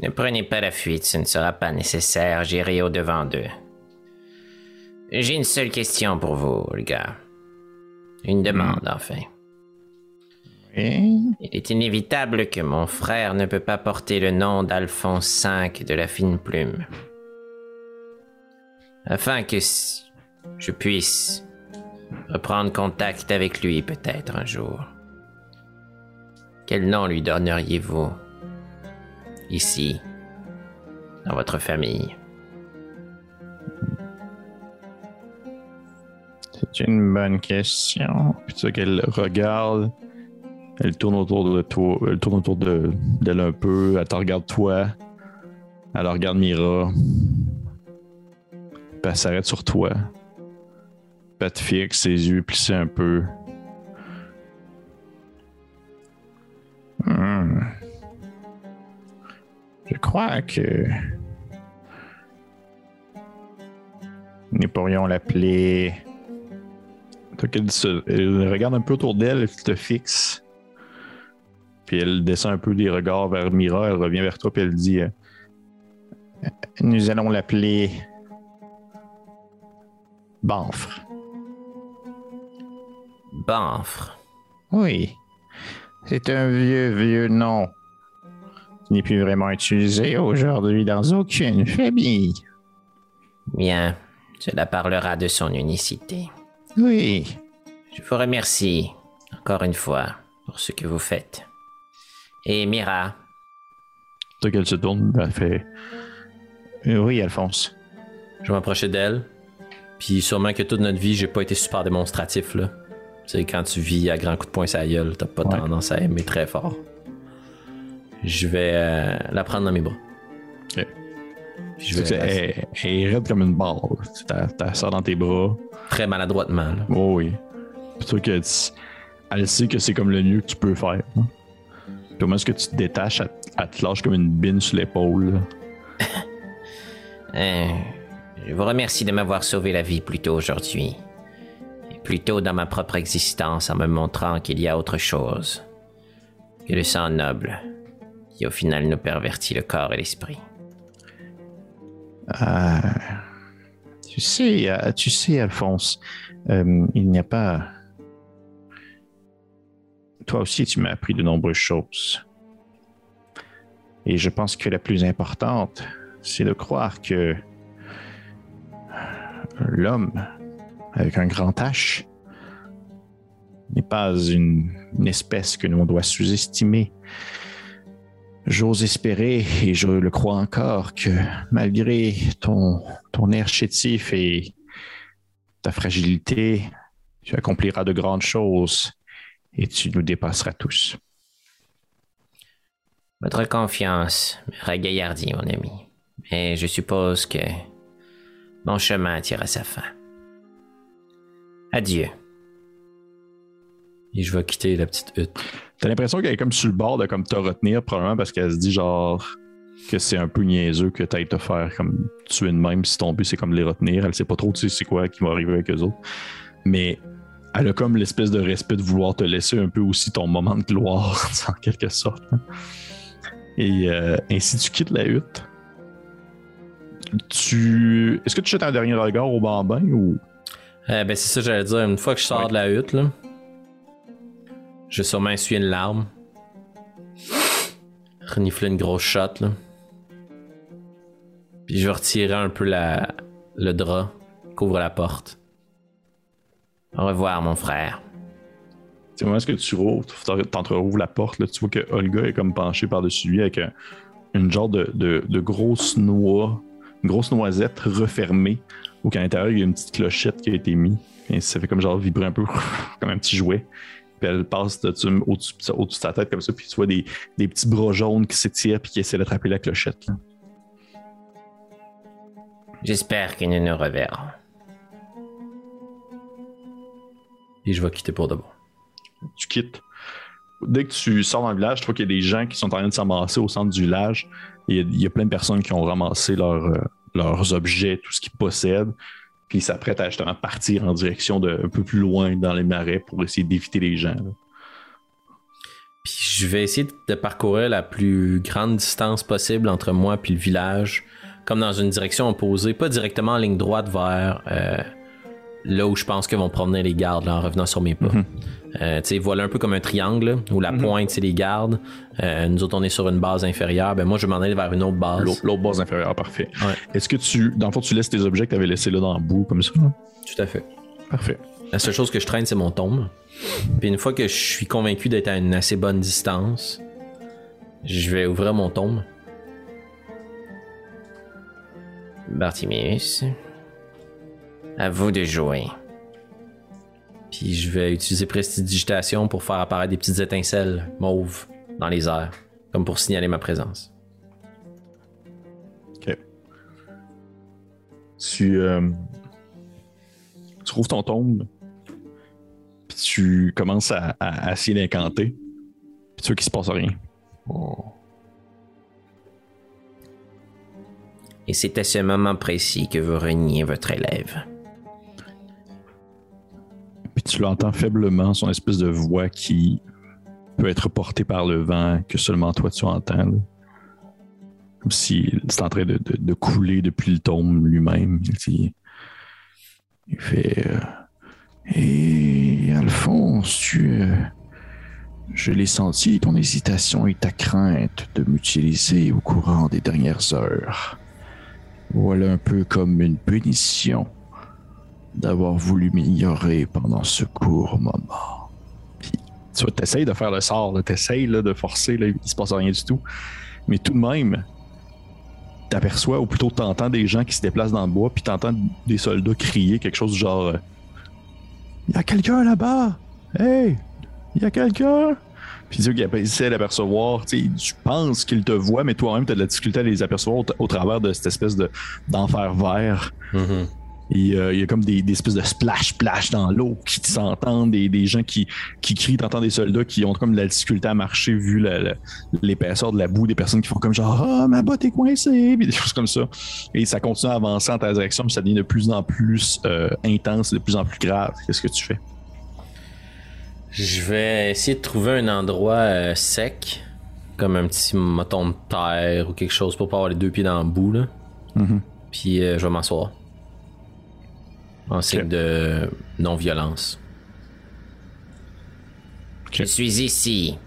C: Ne prenez pas la fuite, ce ne sera pas nécessaire, j'irai au-devant d'eux. J'ai une seule question pour vous, les gars. Une demande, enfin.
D: Oui.
C: Il est inévitable que mon frère ne peut pas porter le nom d'Alphonse V de la fine plume. Afin que je puisse reprendre contact avec lui peut-être un jour. Quel nom lui donneriez-vous ici, dans votre famille?
D: C'est une bonne question.
A: Puis tu qu'elle regarde, elle tourne autour de toi, elle tourne autour de- d'elle un peu, elle te regarde toi, elle regarde Mira, puis elle s'arrête sur toi. Puis elle te fixe, ses yeux plissés un peu.
D: Hmm. Je crois que nous pourrions l'appeler.
A: Qu'elle se- elle regarde un peu autour d'elle, elle te fixe. Puis elle descend un peu des regards vers Mira, elle revient vers toi, puis elle dit euh,
D: Nous allons l'appeler Banfre.
C: Banfre.
D: Oui. C'est un vieux, vieux nom qui n'est plus vraiment utilisé aujourd'hui dans aucune famille.
C: Bien, cela parlera de son unicité.
D: Oui.
C: Je vous remercie encore une fois pour ce que vous faites. Et Mira,
A: qu'elle se tourne, elle fait
D: Euh, Oui, Alphonse.
B: Je vais m'approcher d'elle. Puis sûrement que toute notre vie, j'ai pas été super démonstratif, là. Tu sais, quand tu vis à grands coups de poing la gueule, t'as pas
A: Ouais.
B: tendance à aimer très fort. Je vais euh, la prendre dans mes bras.
A: Ok.
B: Puis je vais
A: elle, elle est raide comme une balle. Tu t'as- t'as ça dans tes bras.
B: très maladroitement, là.
A: Oh oui. Puis toi que tu- elle sait que c'est comme le mieux que tu peux faire. hein. Comment est-ce que tu te détaches, elle, elle te lâche comme une bine sur l'épaule. <laughs>
C: euh, je vous remercie de m'avoir sauvé la vie plus tôt aujourd'hui. Et plus tôt dans ma propre existence en me montrant qu'il y a autre chose que le sang noble qui au final nous pervertit le corps et l'esprit.
D: Ah, tu sais, euh, tu sais, Alphonse, euh, il n'y a pas. Toi aussi, tu m'as appris de nombreuses choses. Et je pense que la plus importante, c'est de croire que l'homme, avec un grand H, n'est pas une, une espèce que l'on doit sous-estimer. J'ose espérer, et je le crois encore, que malgré ton, ton air chétif et ta fragilité, tu accompliras de grandes choses et tu nous dépasseras tous.
C: Votre confiance me ragaillardit, mon ami. Mais je suppose que mon chemin tire à sa fin. Adieu.
B: Et je vais quitter la petite hutte.
A: T'as l'impression qu'elle est comme sur le bord de comme te retenir, probablement parce qu'elle se dit genre que c'est un peu niaiseux que t'ailles te faire comme tuer de même si ton but c'est comme les retenir. Elle sait pas trop tu sais c'est quoi qui va arriver avec eux autres. Mais elle a comme l'espèce de respect de vouloir te laisser un peu aussi ton moment de gloire, <laughs> en quelque sorte. hein. Et euh, ainsi, tu quittes la hutte. Tu. Est-ce que tu jettes un dernier regard au bambin ou?
B: Eh ben, c'est ça, que j'allais dire. Une fois que je sors
A: Ouais.
B: de la hutte, là, je vais sûrement essuyer une larme. Renifler une grosse là. Puis je vais retirer un peu le drap couvre la porte.
C: Au revoir, mon frère.
A: C'est moment est-ce que tu rouvres, t'entrerouvres la porte, là, tu vois que Olga est comme penchée par-dessus lui avec un- une genre de, grosse noix, une grosse noisette refermée, où qu'à l'intérieur il y a une petite clochette qui a été mise. Ça fait comme genre vibrer un peu <laughs> comme un petit jouet. Puis elle passe au-dessus au-dessus de sa tête comme ça, puis tu vois des, des petits bras jaunes qui s'étirent puis qui essaient d'attraper la clochette. là.
C: J'espère que nous nous reverrons.
B: Puis je vais quitter pour de bon.
A: tu quittes. Dès que tu sors dans le village, tu vois qu'il y a des gens qui sont en train de s'amasser au centre du village. Et il y a- il y, a plein de personnes qui ont ramassé leurs, euh, leurs objets, tout ce qu'ils possèdent. Puis ils s'apprêtent à justement partir en direction de un peu plus loin dans les marais pour essayer d'éviter les gens.
B: Puis je vais essayer de parcourir la plus grande distance possible entre moi puis le village, comme dans une direction opposée, pas directement en ligne droite vers euh, là où je pense que vont promener les gardes là, en revenant sur mes pas. Euh, tu sais, voilà un peu comme un triangle où la pointe c'est les gardes. Euh, nous autres on est sur une base inférieure. Ben moi je m'en aller vers une autre base.
A: L'autre base inférieure, parfait.
B: Ouais.
A: Est-ce que tu, dans le fond, tu laisses tes objets que tu avais laissés là dans le bout comme ça? là?
B: Tout à fait.
A: Parfait.
B: La seule chose que je traîne, c'est mon tombe. Puis une fois que je suis convaincu d'être à une assez bonne distance, je vais ouvrir mon tombe.
C: Bartimius, à vous de jouer.
B: Puis je vais utiliser prestidigitation pour faire apparaître des petites étincelles mauves dans les airs, comme pour signaler ma présence.
A: OK. Tu, euh, tu trouves ton tombe, puis tu commences à, à- à essayer d'incanter, puis tu vois qu'il se passe rien.
C: Et c'est à ce moment précis que vous reniez votre élève.
A: Tu l'entends faiblement, son espèce de voix qui peut être portée par le vent, que seulement toi tu entends. Comme si c'est en train de, couler depuis le tombe lui-même. Il fait. euh, Et Alphonse, tu. euh, je l'ai senti, ton hésitation et ta crainte de m'utiliser au courant des dernières heures. Voilà un peu comme une punition d'avoir voulu m'ignorer pendant ce court moment. Puis, tu essayes de faire le sort, tu essayes de forcer, là, il se passe rien du tout. Mais tout de même, t'aperçois, ou plutôt t'entends des gens qui se déplacent dans le bois, puis t'entends des soldats crier quelque chose du genre euh, Il y a quelqu'un là-bas! Hey! Il y a quelqu'un! Puis tu sais, il essaie d'apercevoir, tu sais, je pense qu'il te voit, mais toi-même, tu as de la difficulté à les apercevoir au, travers de cette espèce de, d'enfer vert. Euh, il y a comme des, des espèces de splash-splash dans l'eau qui s'entendent, des, des gens qui, qui crient, t'entends des soldats qui ont comme de la difficulté à marcher vu l'épaisseur de la boue, des personnes qui font comme genre Ah, ma botte est coincée, puis des <laughs> choses comme ça. Et ça continue à avancer en ta direction, puis ça devient de plus en plus euh, intense, de plus en plus grave. Qu'est-ce que tu fais?
B: Je vais essayer de trouver un endroit euh, sec, comme un petit moton de terre ou quelque chose pour pas avoir les deux pieds dans le bout. Là.
A: Mhm.
B: Puis euh, je vais m'asseoir. En signe de non-violence.
C: Je suis ici,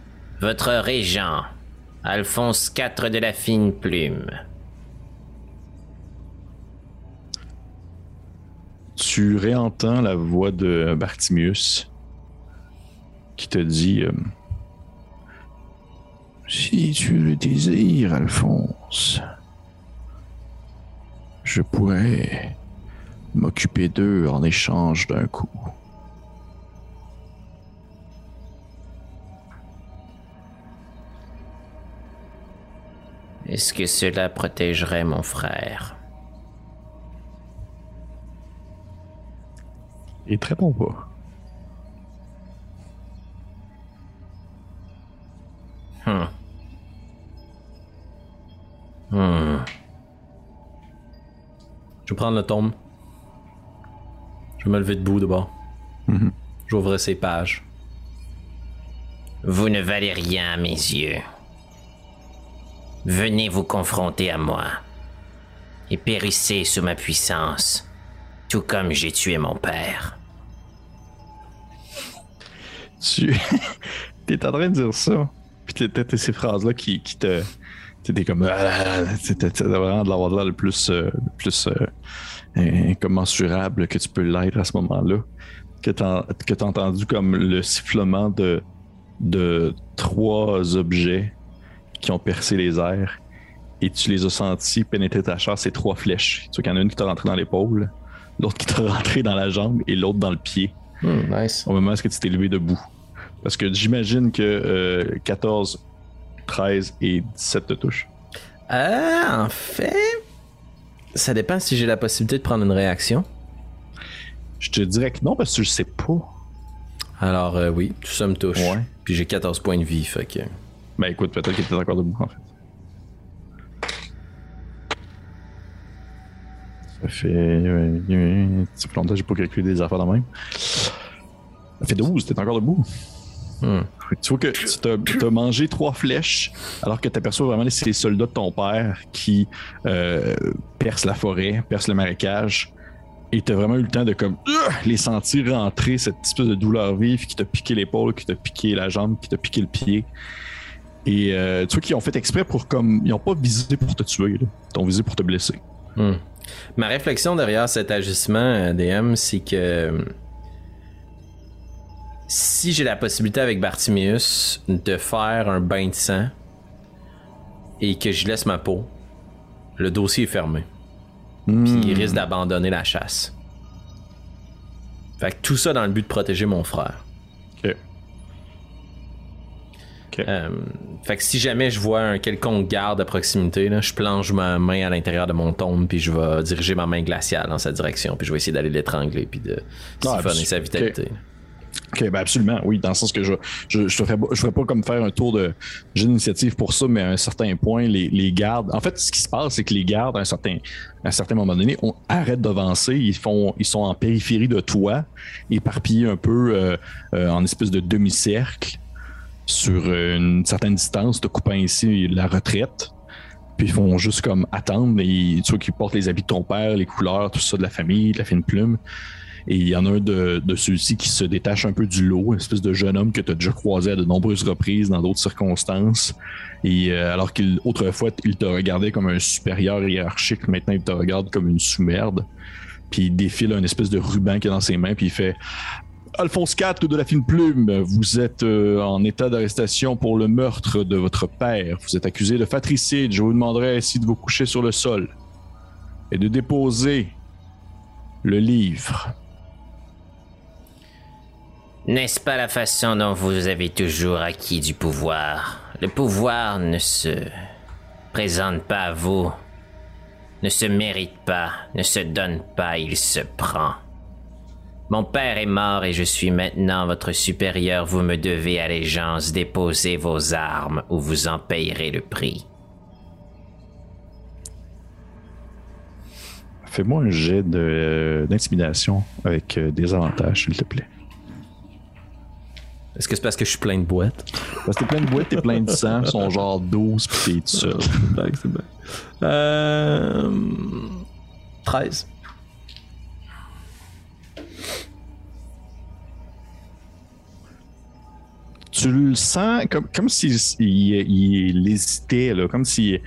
C: votre régent, Alphonse IV de la fine plume.
A: Tu réentends la voix de Bartimius qui te dit euh, Si tu le désires, Alphonse, je pourrais m'occuper d'eux en échange d'un coup.
C: Est-ce que cela protégerait mon frère?
A: Et très bon pas.
C: Hmm. Hmm.
B: Je vais prendre le tombe. Je vais me lever debout de bord. J'ouvre ces pages.
C: Vous ne valez rien à mes yeux. Venez vous confronter à moi et périssez sous ma puissance, tout comme j'ai tué mon père.
A: Tu <laughs> es en train de dire ça, puis t'as t'as ces phrases-là qui, qui te. T'étais comme. Ah, t'étais vraiment de l'avoir de l'air le plus, euh, le plus euh, incommensurable que tu peux l'être à ce moment-là. Que t'as que t'as entendu comme le sifflement de, de trois objets qui ont percé les airs et tu les as sentis pénétrer ta chair, ces trois flèches. Tu vois qu'il y en a une qui t'a rentré dans l'épaule, l'autre qui t'a rentré dans la jambe et l'autre dans le pied
B: Hmm, nice.
A: au moment où tu t'es levé debout. Parce que j'imagine que euh, 14, 13 et 17 te touchent.
B: Euh, en fait, ça dépend si j'ai la possibilité de prendre une réaction.
A: Je te dirais que non, parce que je sais pas.
B: Alors, euh, oui, tout ça me touche.
A: Ouais.
B: Puis j'ai 14 points de vie, fait que.
A: Ben écoute, peut-être qu'il était encore debout en fait. Ça fait. euh, euh, Ça fait longtemps que j'ai pas calculé des affaires de même. Ça fait 12, t'es encore debout.
B: Hmm.
A: Tu vois que tu t'as mangé trois flèches alors que tu aperçois vraiment ces soldats de ton père qui euh, percent la forêt, percent le marécage. Et t'as vraiment eu le temps de comme euh, les sentir rentrer cette espèce de douleur vive qui t'a piqué l'épaule, qui t'a piqué la jambe, qui t'a piqué le pied. Et euh, tu vois qu'ils ont fait exprès pour comme. Ils ont pas visé pour te tuer, là. Ils ont visé pour te blesser.
B: Hmm. Ma réflexion derrière cet ajustement euh, DM, c'est que si j'ai la possibilité avec Bartimius de faire un bain de sang et que je laisse ma peau, le dossier est fermé. Puis il risque d'abandonner la chasse. Fait que tout ça dans le but de protéger mon frère.
A: Ok.
B: Euh, fait que si jamais je vois un quelconque garde à proximité, là, je plonge ma main à l'intérieur de mon tombe, puis je vais diriger ma main glaciale dans sa direction, puis je vais essayer d'aller l'étrangler, puis de
A: Ah,
B: sa vitalité.
A: Ok, ben absolument, oui, dans le sens que je je, je, ferais, pas- comme faire un tour de j'ai pour ça, mais à un certain point, les, les gardes. En fait, ce qui se passe, c'est que les gardes, à un certain, à un certain moment donné, on arrête d'avancer, ils font ils sont en périphérie de toi, éparpillés un peu euh, euh, en espèce de demi-cercle sur une certaine distance, te coupant ici la retraite. Puis ils font juste comme attendre, et tu vois qu'ils portent les habits de ton père, les couleurs, tout ça de la famille, de la fine plume. Et il y en a un de, de ceux-ci qui se détache un peu du lot, une espèce de jeune homme que tu as déjà croisé à de nombreuses reprises dans d'autres circonstances. Et euh, alors qu'autrefois, il te regardait comme un supérieur hiérarchique, maintenant il te regarde comme une sous-merde. Puis il défile un espèce de ruban qu'il a dans ses mains, puis il fait Alphonse IV de la fine plume, vous êtes euh, en état d'arrestation pour le meurtre de votre père. Vous êtes accusé de fratricide. Je vous demanderai ainsi de vous coucher sur le sol et de déposer le livre.
C: N'est-ce pas la façon dont vous avez toujours acquis du pouvoir? Le pouvoir ne se présente pas à vous, ne se mérite pas, ne se donne pas, il se prend. Mon père est mort et je suis maintenant votre supérieur, vous me devez allégeance, déposez vos armes ou vous en payerez le prix.
A: Fais-moi un jet euh, d'intimidation avec euh, des avantages, s'il te plaît.
B: Est-ce que c'est parce que je suis plein de boîtes?
A: Parce que t'es plein de boîtes, t'es plein de sang, ils sont genre 12 pis t'es tout seul.
B: c'est bien. Euh... 13.
A: Tu le sens comme, comme s'il il, il hésitait, là, comme si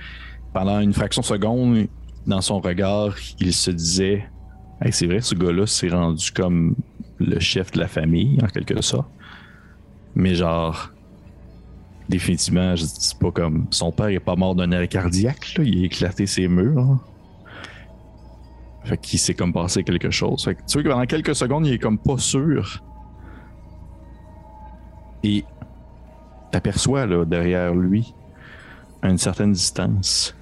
A: pendant une fraction de seconde, dans son regard, il se disait Hey, c'est vrai, ce gars-là s'est rendu comme le chef de la famille, en quelque sorte. Mais genre, définitivement, je dis pas comme son père est pas mort d'un arrêt cardiaque, là, il a éclaté ses murs. là. Fait qu'il s'est comme passé quelque chose. Fait que tu vois que pendant quelques secondes, il est comme pas sûr. Et t'aperçois là derrière lui, à une certaine distance,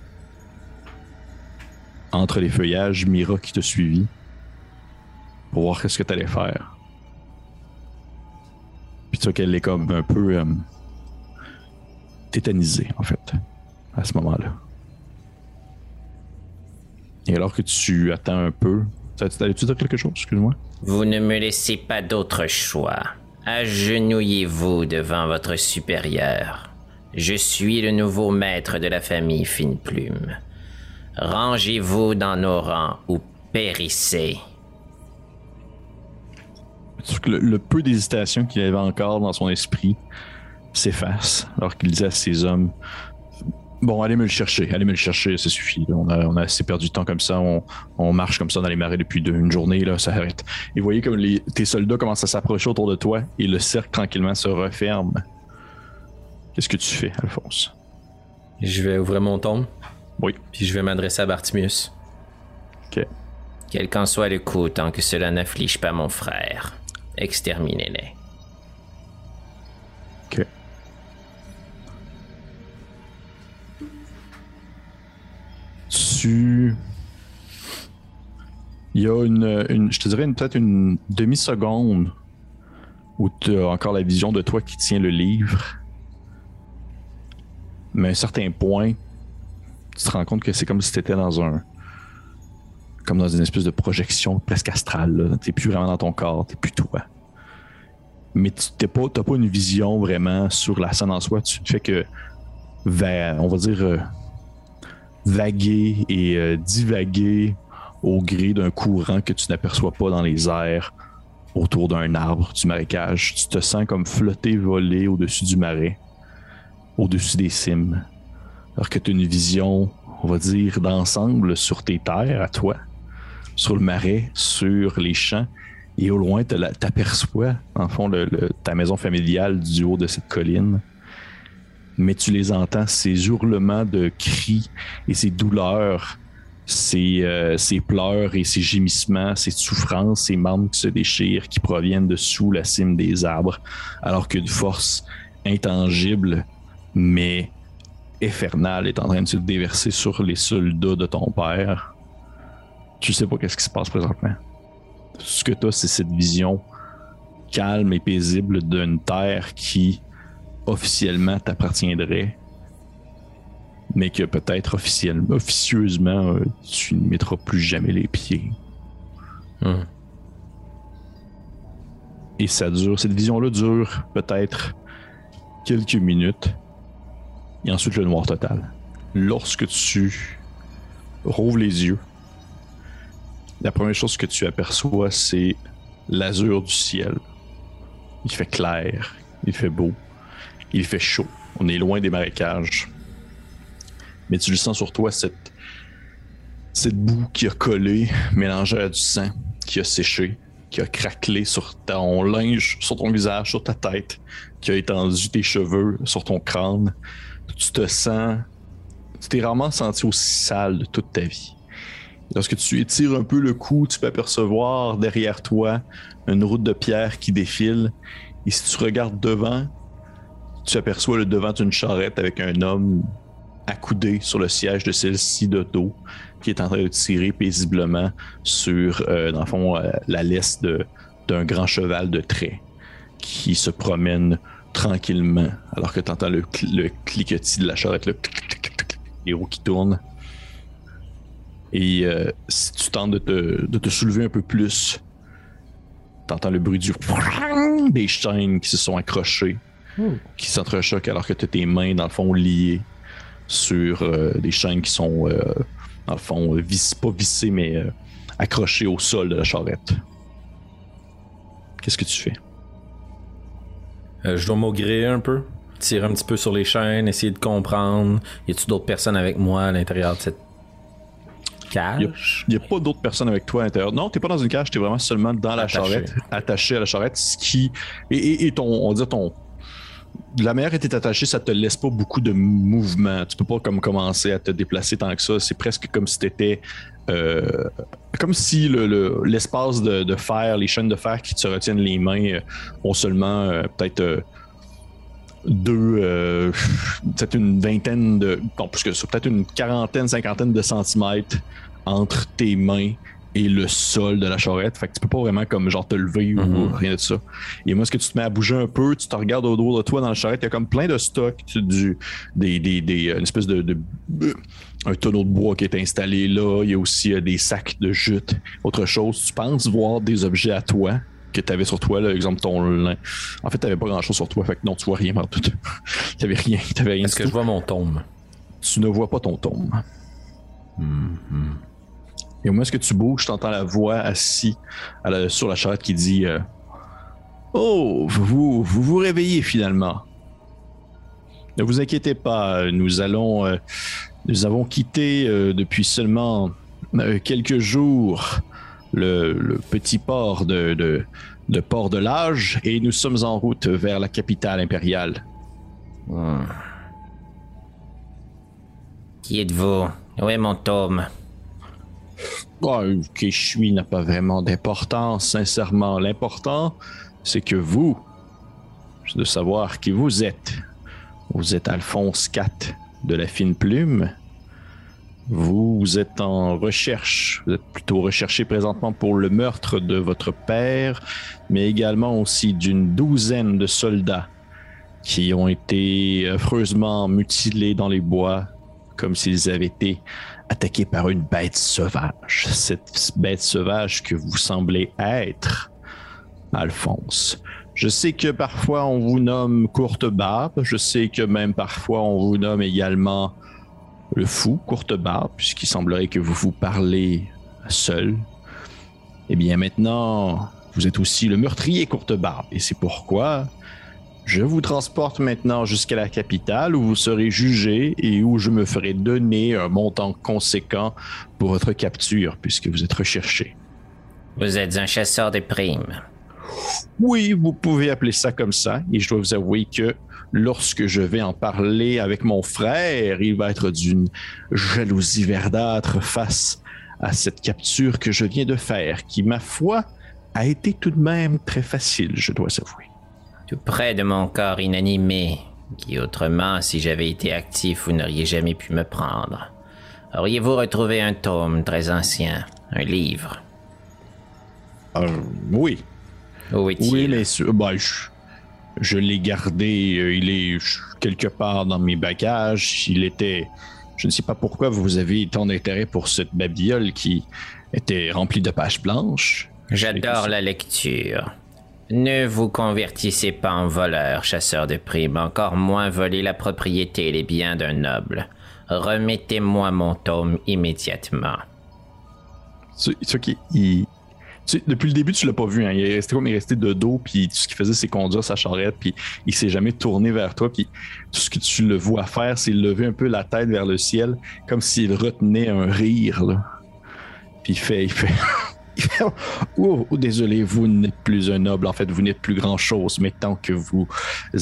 A: entre les feuillages, Mira qui te suivit pour voir qu'est-ce que t'allais faire. Puis tu vois qu'elle est comme un peu euh, tétanisée en fait à ce moment-là. Et alors que tu attends un peu, Allais-tu dire quelque chose? Excuse-moi.
C: Vous ne me laissez pas d'autre choix. Agenouillez-vous devant votre supérieur. Je suis le nouveau maître de la famille Fine Plume. Rangez-vous dans nos rangs ou périssez.
A: Le, le peu d'hésitation qu'il avait encore dans son esprit s'efface alors qu'il disait à ses hommes Bon, allez me le chercher, allez me le chercher, ça suffit. là. On a, on a assez perdu de temps comme ça, on, on marche comme ça dans les marais depuis de- une journée, là, ça arrête. Et vous voyez comme les, tes soldats commencent à s'approcher autour de toi et le cercle tranquillement se referme. Qu'est-ce que tu fais, Alphonse?
B: Je vais ouvrir mon tombe,
A: Oui.
B: puis je vais m'adresser à Bartimius.
A: Ok.
C: Quel qu'en soit le coup, tant que cela n'afflige pas mon frère, exterminez-les.
A: Ok. Tu. Il y a une, une- je te dirais une- peut-être une demi-seconde où tu as encore la vision de toi qui tient le livre. Mais à un certain point, tu te rends compte que c'est comme si tu étais dans un. Comme dans une espèce de projection presque astrale. Tu n'es plus vraiment dans ton corps, tu plus toi mais tu n'as pas, une vision vraiment sur la scène en soi. Tu fais que, on va dire, euh, vaguer et euh, divaguer au gré d'un courant que tu n'aperçois pas dans les airs autour d'un arbre du marécage. Tu te sens comme flotter, voler au-dessus du marais, au-dessus des cimes. Alors que tu as une vision, on va dire, d'ensemble sur tes terres, à toi, sur le marais, sur les champs, et au loin, tu aperçois, en fond, ta maison familiale du haut de cette colline. Mais tu les entends, ces hurlements de cris et ces douleurs, ces, euh, ces pleurs et ces gémissements, ces souffrances, ces membres qui se déchirent, qui proviennent de sous la cime des arbres, alors qu'une force intangible, mais infernale, est en train de se déverser sur les soldats de ton père. Tu sais pas qu'est-ce qui se passe présentement ce que tu as, c'est cette vision calme et paisible d'une terre qui officiellement t'appartiendrait, mais que peut-être officiellement, officieusement, euh, tu ne mettras plus jamais les pieds.
B: Hmm.
A: Et ça dure, cette vision-là dure peut-être quelques minutes, et ensuite le noir total. Lorsque tu rouvres les yeux, la première chose que tu aperçois, c'est l'azur du ciel. Il fait clair, il fait beau, il fait chaud. On est loin des marécages. Mais tu le sens sur toi, cette, cette boue qui a collé, mélangée à du sang, qui a séché, qui a craquelé sur ton linge, sur ton visage, sur ta tête, qui a étendu tes cheveux sur ton crâne. Tu te sens. Tu t'es rarement senti aussi sale toute ta vie. Lorsque tu étires un peu le cou, tu peux apercevoir derrière toi une route de pierre qui défile. Et si tu regardes devant, tu aperçois le devant d'une charrette avec un homme accoudé sur le siège de celle-ci de dos qui est en train de tirer paisiblement sur, euh, dans le fond, euh, la laisse d'un grand cheval de trait qui se promène tranquillement alors que tu entends le, cl- le cliquetis de la charrette, le clic, clic, clic, les roues qui tournent. Et euh, si tu tentes de te, de te soulever un peu plus, t'entends le bruit du <laughs> des chaînes qui se sont accrochées, qui s'entrechoquent alors que tu as tes mains, dans le fond, liées sur euh, des chaînes qui sont, euh, dans le fond, vis- pas vissées, mais euh, accrochées au sol de la charrette. Qu'est-ce que tu fais?
B: Euh, je dois maugréer un peu, tirer un petit peu sur les chaînes, essayer de comprendre. Y a-tu d'autres personnes avec moi à l'intérieur de cette cage?
A: Il n'y a pas d'autres personnes avec toi à l'intérieur. Non, t'es pas dans une cage, t'es vraiment seulement dans la
B: Attaché.
A: charrette, attaché à la charrette, ce qui. Et, et- et ton, on va dire ton. La manière que t'es attaché, ça te laisse pas beaucoup de mouvement. Tu peux pas comme commencer à te déplacer tant que ça. C'est presque comme si t'étais. euh, comme si le- le- l'espace de, de fer, les chaînes de fer qui te retiennent les mains euh, ont seulement euh, peut-être deux, euh, peut-être une vingtaine de, non plus que ça, peut-être une quarantaine, cinquantaine de centimètres entre tes mains et le sol de la charrette. Fait que tu peux pas vraiment comme genre te lever ou
B: Mhm.
A: rien de ça. Et moi, ce que tu te mets à bouger un peu, tu te regardes au dos de toi dans la charrette, il y a comme plein de stocks, du, des, des, des- une espèce de, de- un tonneau de bois qui est installé là. Il y a aussi euh, des sacs de jute, autre chose. Tu penses voir des objets à toi que tu avais sur toi, là, exemple ton lin. En fait, tu pas grand chose sur toi, fait que non, tu vois rien partout. <laughs> tu n'avais rien, t'avais rien
B: Est-ce que
A: tout.
B: je vois mon tombe?
A: Tu ne vois pas ton tombe. Et au moins, ce que tu bouges, tu entends la voix assis à la- sur la charrette qui dit euh, Oh, vous, vous vous réveillez finalement. Ne vous inquiétez pas, nous allons. euh, nous avons quitté euh, depuis seulement quelques jours le, le petit port de, de, de Port de l'Âge et nous sommes en route vers la capitale impériale.
B: Hmm.
C: Qui êtes-vous? Où est mon tome?
A: Ah, qui je suis n'a pas vraiment d'importance, sincèrement. L'important, c'est que vous, c'est de savoir qui vous êtes. Vous êtes Alphonse IV de la fine plume. Vous êtes en recherche, vous êtes plutôt recherché présentement pour le meurtre de votre père, mais également aussi d'une douzaine de soldats qui ont été affreusement mutilés dans les bois comme s'ils avaient été attaqué par une bête sauvage. Cette bête sauvage que vous semblez être, Alphonse. Je sais que parfois on vous nomme Courte Barbe. Je sais que même parfois on vous nomme également le fou Courte Barbe, puisqu'il semblerait que vous vous parlez seul. Eh bien maintenant, vous êtes aussi le meurtrier Courte Barbe. Et c'est pourquoi je vous transporte maintenant jusqu'à la capitale où vous serez jugé et où je me ferai donner un montant conséquent pour votre capture puisque vous êtes recherché.
C: Vous êtes un chasseur de primes.
A: Oui, vous pouvez appeler ça comme ça et je dois vous avouer que lorsque je vais en parler avec mon frère, il va être d'une jalousie verdâtre face à cette capture que je viens de faire qui, ma foi, a été tout de même très facile, je dois avouer.
C: Tout près de mon corps inanimé, qui autrement, si j'avais été actif, vous n'auriez jamais pu me prendre. Auriez-vous retrouvé un tome très ancien, un livre?
A: Euh, oui,
C: Où est-il?
A: Oui, mais je, je l'ai gardé. euh, il est quelque part dans mes bagages. Il était. Je ne sais pas pourquoi vous avez tant d'intérêt pour cette babiole qui était remplie de pages blanches.
C: J'adore la lecture. Ne vous convertissez pas en voleur, chasseur de primes, encore moins voler la propriété et les biens d'un noble. Remettez-moi mon tome immédiatement.
A: Ce, ce qui, il- depuis le début, tu l'as pas vu. Hein. Il est resté comme il est resté de dos, puis tout ce qu'il faisait, c'est conduire sa charrette, puis il s'est jamais tourné vers toi, puis tout ce que tu le vois faire, c'est lever un peu la tête vers le ciel, comme s'il retenait un rire. Là. Puis il fait, <laughs> oh, oh, désolé, vous n'êtes plus un noble. En fait, vous n'êtes plus grand chose, mais tant que vous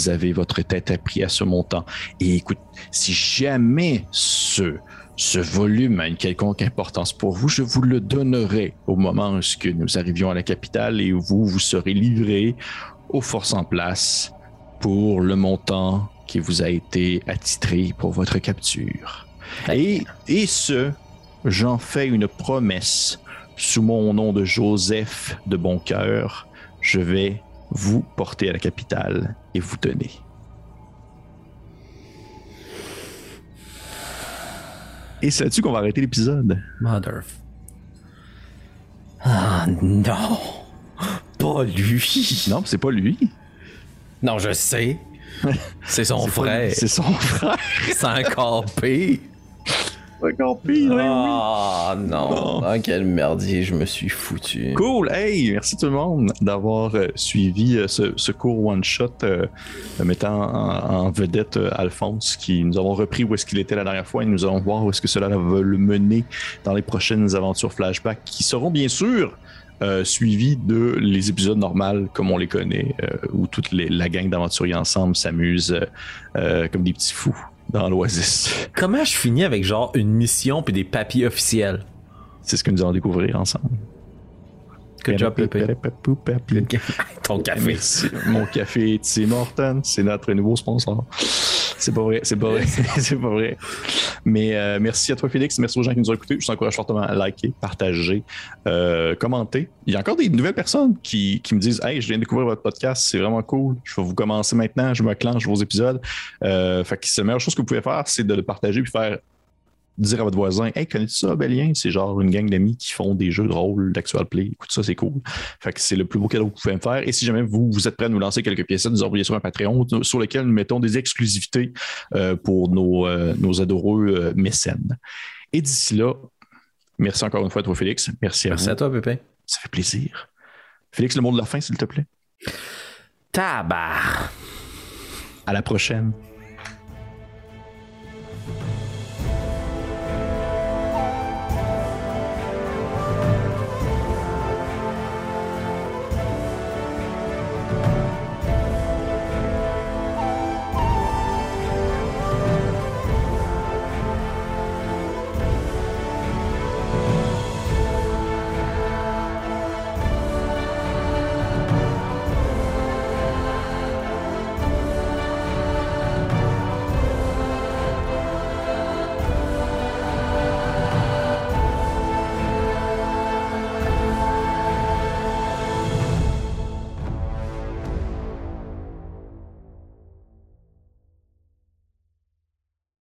A: avez votre tête appris à ce montant. Et écoute, si jamais ce ce volume a une quelconque importance pour vous, je vous le donnerai au moment où ce que nous arrivions à la capitale et où vous, vous serez livré aux forces en place pour le montant qui vous a été attitré pour votre capture. Et, et ce, j'en fais une promesse sous mon nom de Joseph de Boncoeur, je vais vous porter à la capitale et vous donner. Et c'est là-dessus qu'on va arrêter l'épisode?
B: Mother. Ah non! Pas lui!
A: Non, c'est pas lui.
B: Non, je sais. <laughs> C'est son frère.
A: C'est son frère.
B: C'est encore pire.
A: Encore pire, hein,
B: Ah non.
A: Non.
B: Dans quel merdier je me suis foutu.
A: Cool, hey, merci tout le monde d'avoir euh, suivi euh, ce, ce court one-shot euh, mettant en, en vedette Alphonse, qui nous avons repris où est-ce qu'il était la dernière fois et nous allons voir où est-ce que cela va le mener dans les prochaines aventures flashback qui seront bien sûr euh, suivies de les épisodes normaux comme on les connaît, euh, où toute les- la gang d'aventuriers ensemble s'amuse euh, comme des petits fous dans l'oasis.
B: Comment je finis avec genre une mission puis des papiers officiels?
A: C'est ce que nous allons découvrir ensemble.
B: Good job, Pépé. Ton café.
A: Merci. Mon café Tim Horton, c'est notre nouveau sponsor. C'est pas vrai, c'est pas vrai, <laughs> <laughs> c'est pas vrai. Mais euh, merci à toi, Félix. Merci aux gens qui nous ont écoutés. Je t'encourage fortement à liker, partager, euh, commenter. Il y a encore des nouvelles personnes qui, qui, me disent Hey, je viens de découvrir votre podcast, c'est vraiment cool. Je vais vous commencer maintenant, je me clenche vos épisodes. Euh, fait que c'est la meilleure chose que vous pouvez faire, c'est de le partager puis faire dire à votre voisin Hey, connais-tu ça, Bélien? C'est genre une gang d'amis qui font des jeux de rôle d'actual play. Écoute, ça, c'est cool. Fait que c'est le plus beau cadeau que vous pouvez me faire. Et si jamais vous, vous êtes prêt à nous lancer quelques pièces, nous envoyer sur un Patreon sur lequel nous mettons des exclusivités euh, pour nos, euh, nos adoreux euh, mécènes. Et d'ici là, merci encore une fois à toi, Félix. Merci à
B: Merci
A: vous.
B: à toi, Pépé.
A: Ça fait plaisir. Félix, le mot de la fin, s'il te plaît.
C: Tabar.
A: À la prochaine.